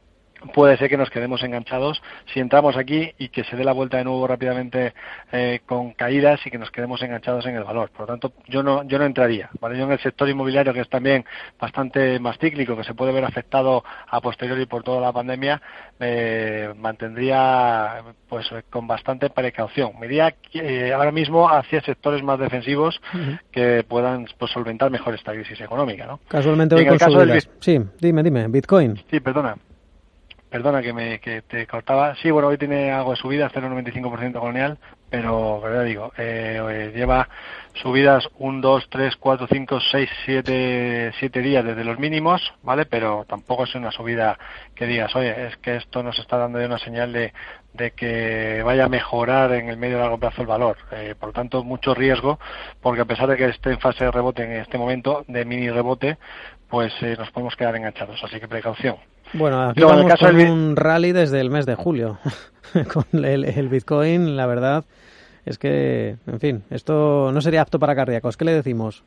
[SPEAKER 2] puede ser que nos quedemos enganchados si entramos aquí y que se dé la vuelta de nuevo rápidamente eh, con caídas y que nos quedemos enganchados en el valor. Por lo tanto, yo no, yo no entraría. ¿vale? Yo en el sector inmobiliario, que es también bastante más cíclico, que se puede ver afectado a posteriori por toda la pandemia, eh, mantendría pues con bastante precaución. Me iría eh, ahora mismo hacia sectores más defensivos que puedan pues, solventar mejor esta crisis económica. ¿no?
[SPEAKER 1] Casualmente hoy con caso del... Sí, dime, dime, Bitcoin.
[SPEAKER 2] Sí, perdona. Perdona que me que te cortaba. Sí, bueno, hoy tiene algo de subida, 0,95% colonial, pero, pero ya digo, eh, eh, lleva subidas 1, 2, 3, 4, 5, 6, 7, 7 días desde los mínimos, ¿vale? Pero tampoco es una subida que digas, oye, es que esto nos está dando una señal de, de que vaya a mejorar en el medio y largo plazo el valor. Eh, por lo tanto, mucho riesgo, porque a pesar de que esté en fase de rebote en este momento, de mini rebote, pues eh, nos podemos quedar enganchados. Así que precaución.
[SPEAKER 1] Bueno, aquí vamos con un rally desde el mes de julio. con el, Bitcoin, la verdad es que, en fin, esto no sería apto para cardíacos. ¿Qué le decimos?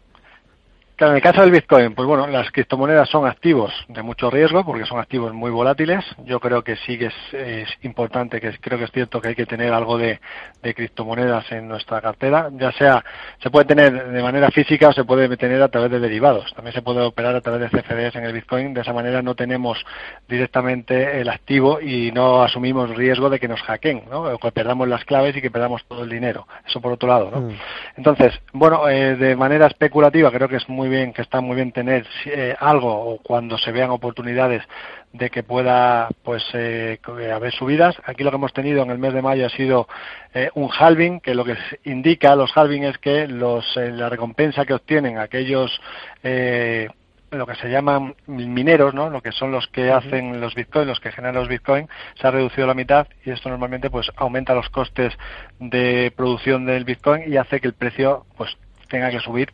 [SPEAKER 2] Claro, en el caso del Bitcoin, pues bueno, las criptomonedas son activos de mucho riesgo porque son activos muy volátiles. Yo creo que sí que es, importante, que creo que es cierto que hay que tener algo de, criptomonedas en nuestra cartera, ya sea, se puede tener de manera física o se puede tener a través de derivados. También se puede operar a través de CFDs en el Bitcoin. De esa manera no tenemos directamente el activo y no asumimos riesgo de que nos hackeen, ¿no? O que perdamos las claves y que perdamos todo el dinero. Eso por otro lado, ¿no? Mm. Entonces, bueno, eh, de manera especulativa creo que es muy bien, que está muy bien tener eh, algo o cuando se vean oportunidades de que pueda pues eh, haber subidas. Aquí lo que hemos tenido en el mes de mayo ha sido eh, un halving, que lo que indica los halving es que los, la recompensa que obtienen aquellos lo que se llaman mineros, ¿no? Lo que son los que hacen los bitcoins, los que generan los bitcoins, se ha reducido a la mitad y esto normalmente pues aumenta los costes de producción del bitcoin y hace que el precio pues tenga que subir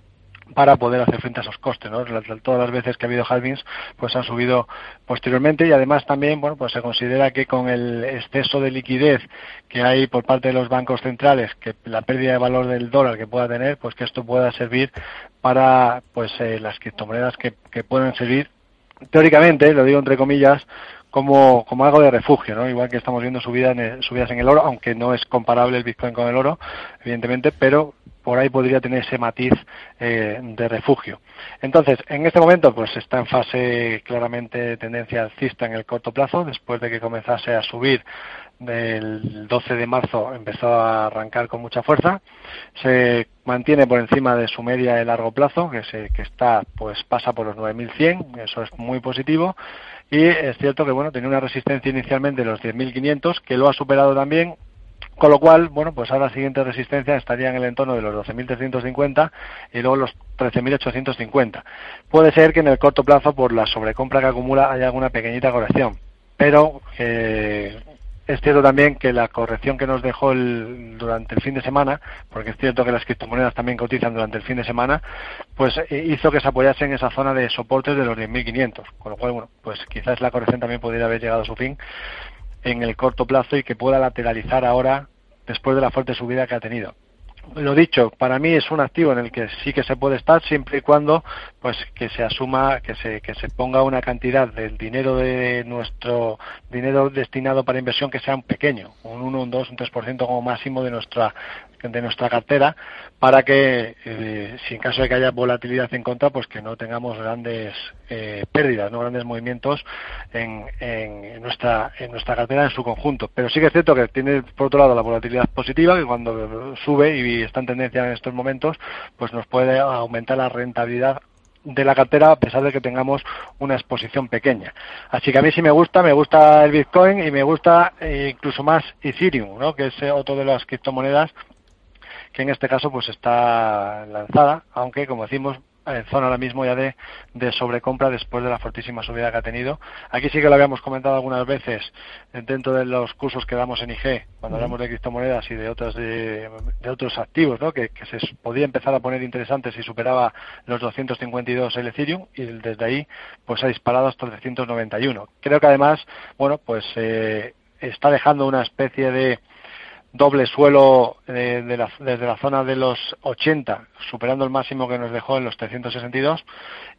[SPEAKER 2] para poder hacer frente a esos costes. ¿no? Todas las veces que ha habido halvings pues han subido posteriormente y además también bueno pues se considera que con el exceso de liquidez que hay por parte de los bancos centrales, que la pérdida de valor del dólar que pueda tener, pues que esto pueda servir para pues eh, las criptomonedas que, que puedan servir teóricamente, lo digo entre comillas, como, como algo de refugio, ¿no? Igual que estamos viendo subidas subidas en el oro, aunque no es comparable el Bitcoin con el oro, evidentemente, pero por ahí podría tener ese matiz eh, de refugio. Entonces, en este momento, pues está en fase claramente tendencia alcista en el corto plazo, después de que comenzase a subir del 12 de marzo empezó a arrancar con mucha fuerza, se mantiene por encima de su media de largo plazo, que, se, que está, pues pasa por los 9.100, eso es muy positivo, y es cierto que bueno, tenía una resistencia inicialmente de los 10.500, que lo ha superado también, con lo cual, bueno, pues ahora la siguiente resistencia estaría en el entorno de los 12.350 y luego los 13.850. Puede ser que en el corto plazo, por la sobrecompra que acumula, haya alguna pequeñita corrección. Pero eh, es cierto también que la corrección que nos dejó el, durante el fin de semana, porque es cierto que las criptomonedas también cotizan durante el fin de semana, pues eh, hizo que se apoyase en esa zona de soportes de los 10.500. Con lo cual, bueno, pues quizás la corrección también podría haber llegado a su fin en el corto plazo y que pueda lateralizar ahora después de la fuerte subida que ha tenido. Lo dicho, para mí es un activo en el que sí que se puede estar siempre y cuando pues que se asuma que se que se ponga una cantidad del dinero de nuestro dinero destinado para inversión que sea un pequeño, un 1, un 2, un 3% como máximo de nuestra de nuestra cartera para que eh, si en caso de que haya volatilidad en contra pues que no tengamos grandes eh, pérdidas no grandes movimientos en, en, nuestra en nuestra cartera en su conjunto. Pero sí que es cierto que tiene por otro lado la volatilidad positiva que cuando sube y está en tendencia en estos momentos pues nos puede aumentar la rentabilidad de la cartera a pesar de que tengamos una exposición pequeña. Así que a mí sí me gusta, me gusta el Bitcoin y me gusta eh, incluso más Ethereum, ¿no? que es otro de las criptomonedas que en este caso pues está lanzada, aunque como decimos en zona ahora mismo ya de, de, sobrecompra después de la fortísima subida que ha tenido. Aquí sí que lo habíamos comentado algunas veces dentro de los cursos que damos en IG, cuando hablamos de criptomonedas y de otros, de, otros activos, ¿no? que, se podía empezar a poner interesantes si superaba los 252 el Ethereum y desde ahí pues ha disparado hasta 391. Creo que además, bueno, pues eh, está dejando una especie de doble suelo eh, desde la zona de los 80, superando el máximo que nos dejó en los 362,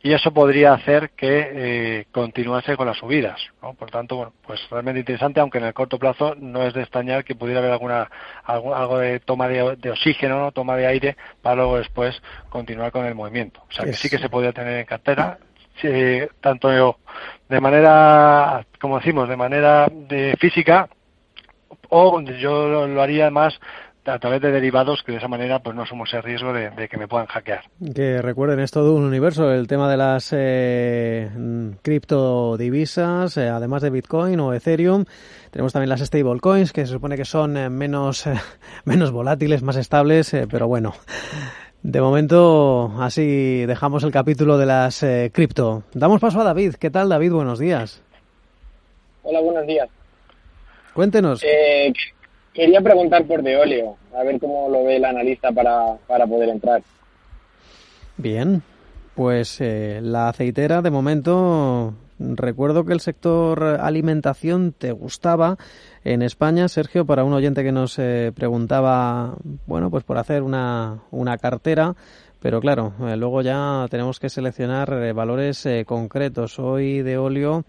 [SPEAKER 2] y eso podría hacer que eh, continuase con las subidas. Por tanto, bueno, pues realmente interesante, aunque en el corto plazo no es de extrañar que pudiera haber alguna algo, de toma de, oxígeno, ¿no? toma de aire, para luego después continuar con el movimiento. O sea que sí que se podría tener en cartera, tanto de manera, como decimos, de manera de física, o yo lo haría más a través de derivados que de esa manera pues no somos el riesgo de, que me puedan hackear.
[SPEAKER 1] Que recuerden, es todo un universo, el tema de las eh, criptodivisas, eh, además de Bitcoin o Ethereum. Tenemos también las stablecoins, que se supone que son eh, menos, menos volátiles, más estables, pero bueno. De momento, así dejamos el capítulo de las cripto. Damos paso a David. ¿Qué tal, David? Buenos días.
[SPEAKER 12] Hola, buenos días.
[SPEAKER 1] Cuéntenos.
[SPEAKER 12] Eh, quería preguntar por Deolio, a ver cómo lo ve el analista para, para poder entrar.
[SPEAKER 1] Bien, pues eh, la aceitera de momento, recuerdo que el sector alimentación te gustaba en España, Sergio, para un oyente que nos eh, preguntaba, bueno, pues por hacer una, una cartera, pero claro, eh, luego ya tenemos que seleccionar eh, valores eh, concretos. Hoy de óleo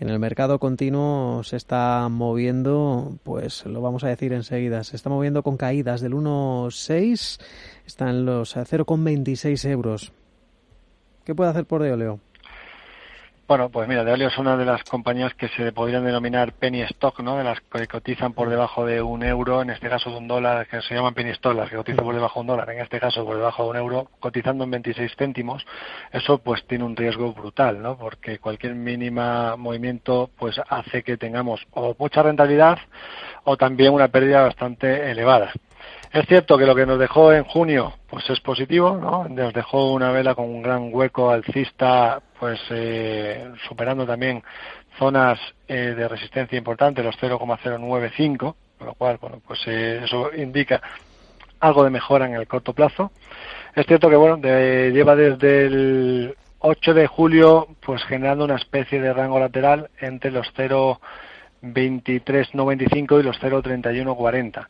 [SPEAKER 1] en el mercado continuo se está moviendo, pues lo vamos a decir enseguida, se está moviendo con caídas del 1,6, están los 0,26 euros. ¿Qué puede hacer por de óleo?
[SPEAKER 2] Bueno, pues mira, Deolio es una de las compañías que se podrían denominar penny stock, ¿no? De las que cotizan por debajo de un euro, en este caso de un dólar, que se llaman penny stock, las que cotizan por debajo de un dólar, en este caso por debajo de un euro, cotizando en 26 céntimos. Eso pues tiene un riesgo brutal, ¿no? Porque cualquier mínima movimiento pues hace que tengamos o mucha rentabilidad o también una pérdida bastante elevada. Es cierto que lo que nos dejó en junio pues es positivo, ¿no? Nos dejó una vela con un gran hueco alcista, pues eh, superando también zonas eh, de resistencia importante, los 0,095, con lo cual, bueno, pues eh, eso indica algo de mejora en el corto plazo. Es cierto que, bueno, lleva desde el 8 de julio, pues generando una especie de rango lateral entre los 0,2395 y los 0,3140.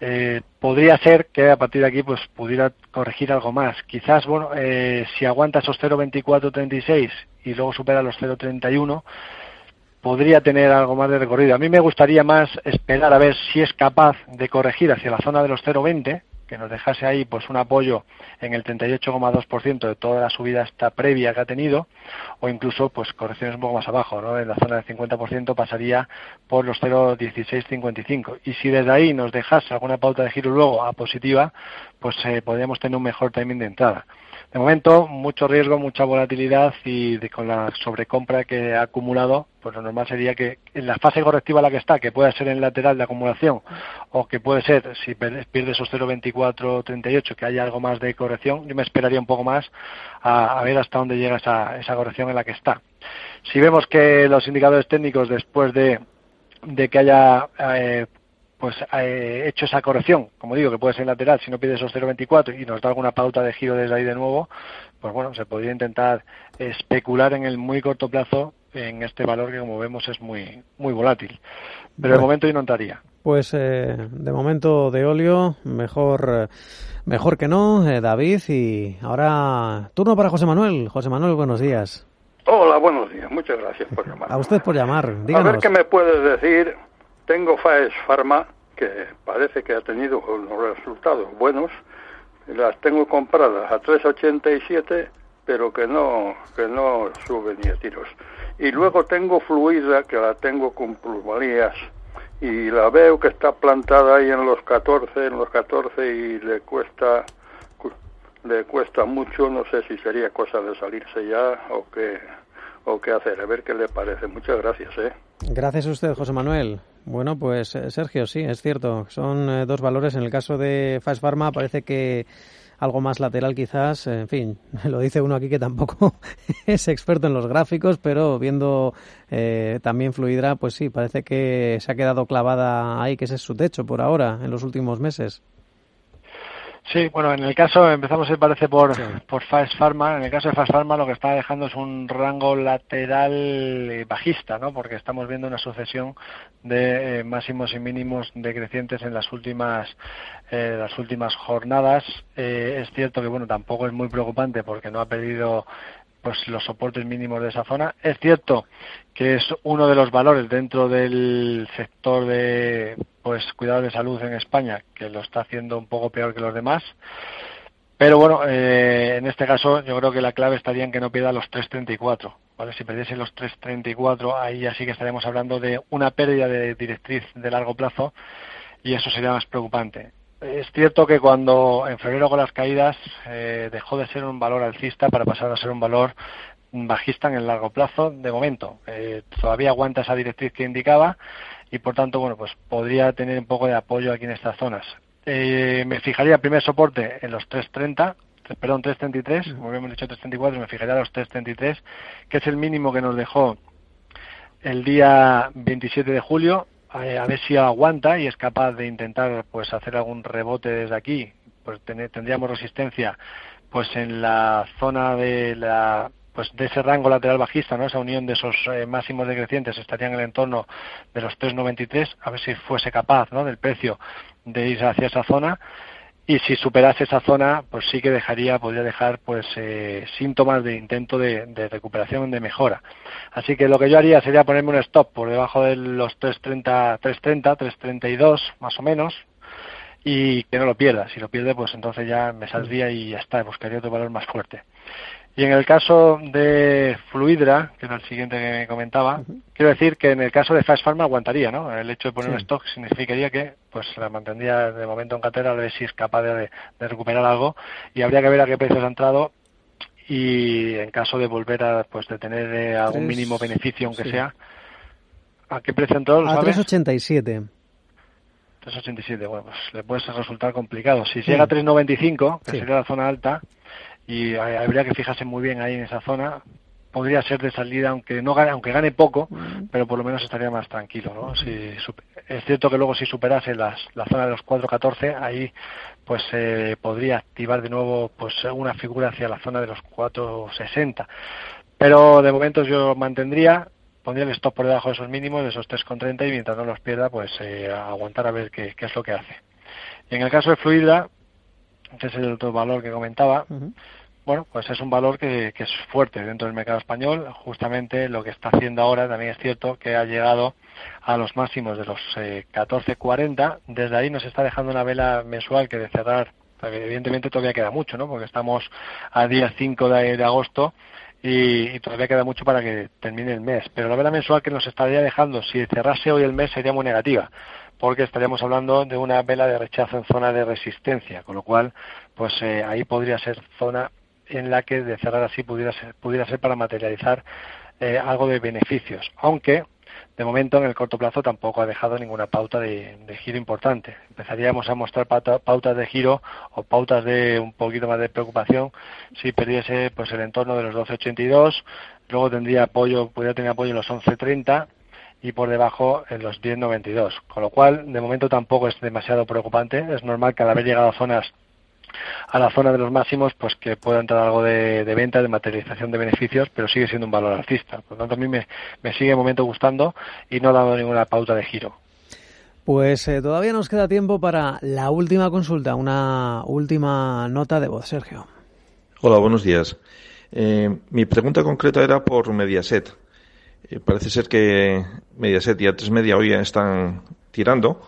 [SPEAKER 2] Eh, podría ser que a partir de aquí pues pudiera corregir algo más. Quizás, bueno, eh, si aguanta esos 0.2436 y luego supera los 0.31, podría tener algo más de recorrido. A mí me gustaría más esperar a ver si es capaz de corregir hacia la zona de los 0.20 que nos dejase ahí pues un apoyo en el 38,2% de toda la subida esta previa que ha tenido o incluso pues correcciones un poco más abajo, ¿no? En la zona del 50% pasaría por los 0,1655 y si desde ahí nos dejase alguna pauta de giro luego a positiva, pues eh, podríamos tener un mejor timing de entrada. De momento, mucho riesgo, mucha volatilidad y con la sobrecompra que ha acumulado, pues lo normal sería que en la fase correctiva la que está, que puede ser en lateral de acumulación o que puede ser, si pierde esos 0,2438, que haya algo más de corrección, yo me esperaría un poco más a, ver hasta dónde llega esa, esa corrección en la que está. Si vemos que los indicadores técnicos después de, de que haya eh, pues eh, hecho esa corrección, como digo, que puede ser lateral, si no pide esos 0,24 y nos da alguna pauta de giro desde ahí de nuevo, pues bueno, se podría intentar especular en el muy corto plazo en este valor que como vemos es muy muy volátil. Pero de momento yo no entraría.
[SPEAKER 1] Pues eh, de momento de óleo, mejor mejor que no, eh, David. Y ahora turno para José Manuel. José Manuel, buenos días.
[SPEAKER 13] Hola, buenos días. Muchas gracias por llamar.
[SPEAKER 1] A usted por llamar.
[SPEAKER 13] A ver qué me puedes decir tengo Faes Pharma, que parece que ha tenido unos resultados buenos. Las tengo compradas a 3.87, pero que no, que no sube ni a tiros. Y luego tengo Fluida, que la tengo con plusvalías. Y la veo que está plantada ahí en los 14, en los 14 y le cuesta le cuesta mucho, no sé si sería cosa de salirse ya o qué o qué hacer, a ver qué le parece. Muchas gracias, ¿eh?
[SPEAKER 1] Gracias a usted, José Manuel. Bueno, pues eh, Sergio, sí, es cierto. Son eh, dos valores. En el caso de Fast Pharma parece que algo más lateral quizás, en fin, lo dice uno aquí que tampoco es experto en los gráficos, pero viendo eh, también Fluidra, pues sí, parece que se ha quedado clavada ahí, que ese es su techo por ahora, en los últimos meses.
[SPEAKER 2] Sí, bueno, en el caso, empezamos, me parece, por, por Fast Pharma. En el caso de Fast Pharma, lo que está dejando es un rango lateral eh, bajista, ¿no? Porque estamos viendo una sucesión de eh, máximos y mínimos decrecientes en las últimas, eh, las últimas jornadas. es cierto que, bueno, tampoco es muy preocupante porque no ha perdido pues los soportes mínimos de esa zona. Es cierto que es uno de los valores dentro del sector de pues cuidados de salud en España que lo está haciendo un poco peor que los demás. Pero bueno, eh, en este caso yo creo que la clave estaría en que no pierda los 3.34. ¿vale? Si perdiese los 3.34, ahí ya sí que estaríamos hablando de una pérdida de directriz de largo plazo y eso sería más preocupante. Es cierto que cuando en febrero con las caídas eh, dejó de ser un valor alcista para pasar a ser un valor bajista en el largo plazo, de momento. Eh, todavía aguanta esa directriz que indicaba y por tanto, bueno, pues podría tener un poco de apoyo aquí en estas zonas. Eh, me fijaría primer soporte en los 330, perdón, 333, como habíamos dicho 334, me fijaría en los 333, que es el mínimo que nos dejó el día 27 de julio eh, a ver si aguanta y es capaz de intentar pues hacer algún rebote desde aquí pues tendríamos resistencia pues en la zona de la pues de ese rango lateral bajista, ¿no? Esa unión de esos eh, máximos decrecientes estaría en el entorno de los 3.93, a ver si fuese capaz, ¿no? Del precio de ir hacia esa zona y si superase esa zona, pues sí que dejaría, podría dejar pues eh, síntomas de intento de, de, recuperación, de mejora. Así que lo que yo haría sería ponerme un stop por debajo de los 330, 330, 332 más o menos y que no lo pierda. Si lo pierde, pues entonces ya me saldría y ya está, buscaría otro valor más fuerte. Y en el caso de Fluidra, que era el siguiente que me comentaba, quiero decir que en el caso de Fast Pharma aguantaría, ¿no? El hecho de poner un stock significaría que pues la mantendría de momento en cartera a ver si es capaz de, recuperar algo. Y habría que ver a qué precios ha entrado y en caso de volver a pues de tener eh, algún mínimo beneficio aunque sea ¿a qué precio entró?
[SPEAKER 1] ¿lo a 3.87
[SPEAKER 2] 3.87, bueno, pues le puede resultar complicado. Si llega a 3.95, que sería la zona alta, y habría que fijarse muy bien ahí en esa zona. Podría ser de salida aunque no gane aunque gane poco pero por lo menos estaría más tranquilo no si es cierto que luego si superase las, la zona de los 4.14 ahí pues eh, podría activar de nuevo pues una figura hacia la zona de los 4.60 pero de momento yo mantendría pondría el stop por debajo de esos mínimos de esos 3.30 y mientras no los pierda pues eh, aguantar a ver qué, qué es lo que hace. Y en el caso de Fluida que es el otro valor que comentaba, bueno, pues es un valor que, es fuerte dentro del mercado español. Justamente lo que está haciendo ahora también es cierto que ha llegado a los máximos de los eh, 14.40. Desde ahí nos está dejando una vela mensual que de cerrar, evidentemente todavía queda mucho, ¿no? Porque estamos a día 5 de, agosto y, y, todavía queda mucho para que termine el mes. Pero la vela mensual que nos estaría dejando, si cerrase hoy el mes, sería muy negativa porque estaríamos hablando de una vela de rechazo en zona de resistencia, con lo cual, pues eh, ahí podría ser zona en la que de cerrar así pudiera ser, pudiera ser para materializar eh, algo de beneficios, aunque de momento en el corto plazo tampoco ha dejado ninguna pauta de, giro importante. Empezaríamos a mostrar pautas de giro o pautas de un poquito más de preocupación si perdiese pues el entorno de los 12.82, luego tendría apoyo, podría tener apoyo en los 11.30 y por debajo en los 10.92. Con lo cual, de momento tampoco es demasiado preocupante. Es normal que al haber llegado a zonas a la zona de los máximos, pues que pueda entrar algo de, venta, de materialización de beneficios, pero sigue siendo un valor alcista. Por lo tanto, a mí me, sigue de momento gustando y no ha dado ninguna pauta de giro.
[SPEAKER 1] Pues eh, todavía nos queda tiempo para la última consulta, una última nota de voz, Sergio.
[SPEAKER 14] Hola, buenos días. Eh, mi pregunta concreta era por Mediaset. Eh, parece ser que Mediaset y A3 Media hoy están tirando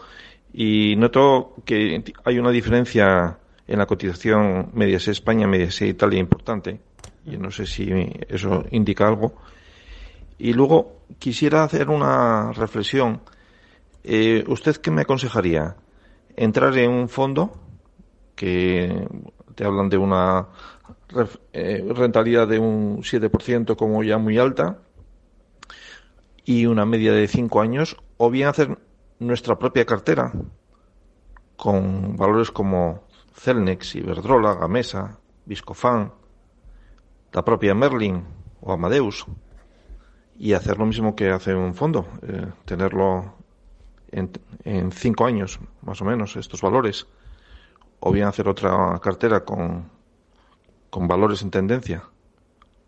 [SPEAKER 14] y noto que hay una diferencia en la cotización Mediaset España, Mediaset Italia importante. Yo no sé si eso indica algo. Y luego quisiera hacer una reflexión. Eh, ¿Usted qué me aconsejaría? ¿Entrar en un fondo que te hablan de una eh, rentabilidad de un 7% como ya muy alta? y una media de cinco años, o bien hacer nuestra propia cartera con valores como Celnex, Iberdrola, Gamesa, Viscofan, la propia Merlin o Amadeus y hacer lo mismo que hace un fondo, eh, tenerlo en, en, cinco años más o menos estos valores, o bien hacer otra cartera con, con valores en tendencia.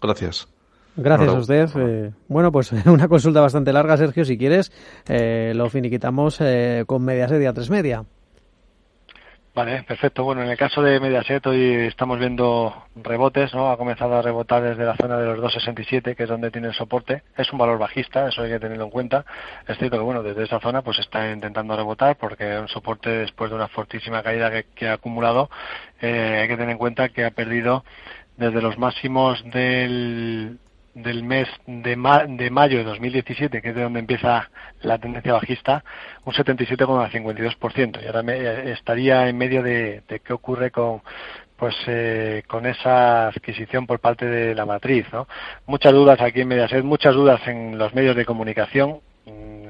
[SPEAKER 14] Gracias.
[SPEAKER 1] Gracias a usted. Eh, bueno, pues una consulta bastante larga, Sergio. Si quieres, eh, lo finiquitamos eh, con Mediaset y a tres media.
[SPEAKER 2] Vale, perfecto. Bueno, en el caso de Mediaset hoy estamos viendo rebotes, ¿no? Ha comenzado a rebotar desde la zona de los 2.67, que es donde tiene el soporte. Es un valor bajista, eso hay que tenerlo en cuenta. Es cierto que, bueno, desde esa zona pues está intentando rebotar porque un soporte después de una fortísima caída que, ha acumulado. hay que tener en cuenta que ha perdido desde los máximos del, del mes de, de mayo de 2017, que es de donde empieza la tendencia bajista, un 77,52%. Y ahora me, estaría en medio de, de qué ocurre con pues eh, con esa adquisición por parte de la matriz. ¿no? Muchas dudas aquí en Mediaset, muchas dudas en los medios de comunicación.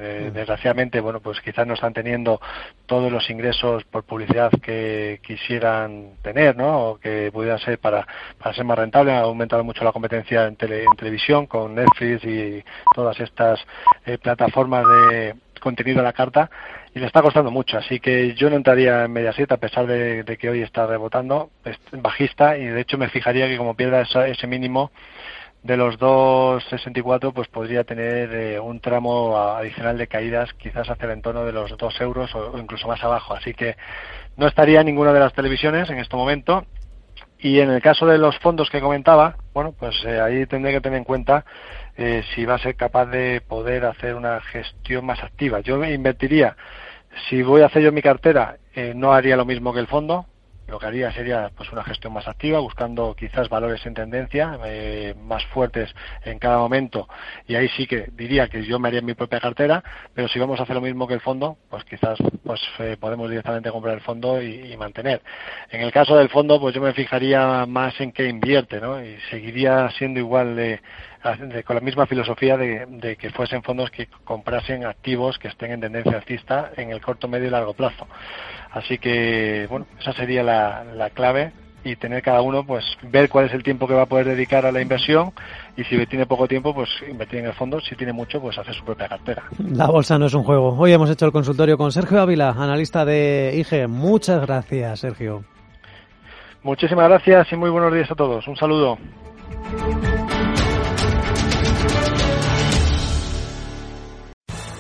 [SPEAKER 2] Eh, desgraciadamente, bueno, pues quizás no están teniendo todos los ingresos por publicidad que quisieran tener, ¿no? O que pudiera ser para, para ser más rentable. Ha aumentado mucho la competencia en, en televisión con Netflix y todas estas eh, plataformas de contenido a la carta y le está costando mucho. Así que yo no entraría en Mediaset a pesar de, que hoy está rebotando, es bajista y de hecho me fijaría que como pierda ese mínimo de los 2,64 pues podría tener eh, un tramo adicional de caídas quizás hacia el entorno de los 2 euros o, incluso más abajo. Así que no estaría ninguna de las televisiones en este momento. Y en el caso de los fondos que comentaba, bueno, pues eh, ahí tendré que tener en cuenta eh, si va a ser capaz de poder hacer una gestión más activa. Yo invertiría, si voy a hacer yo mi cartera, no haría lo mismo que el fondo, lo que haría sería pues una gestión más activa, buscando quizás valores en tendencia eh, más fuertes en cada momento y ahí sí que diría que yo me haría mi propia cartera, pero si vamos a hacer lo mismo que el fondo, pues quizás pues eh, podemos directamente comprar el fondo y, mantener. En el caso del fondo, pues yo me fijaría más en qué invierte, ¿no? Y seguiría siendo igual de, con la misma filosofía de, de, que fuesen fondos que comprasen activos que estén en tendencia alcista en el corto, medio y largo plazo. Así que, bueno, esa sería la, la clave y tener cada uno, pues, ver cuál es el tiempo que va a poder dedicar a la inversión y si tiene poco tiempo, pues invertir en el fondo, si tiene mucho, pues hacer su propia cartera.
[SPEAKER 1] La bolsa no es un juego. Hoy hemos hecho el consultorio con Sergio Ávila, analista de IG. Muchas gracias, Sergio.
[SPEAKER 2] Muchísimas gracias y muy buenos días a todos. Un saludo.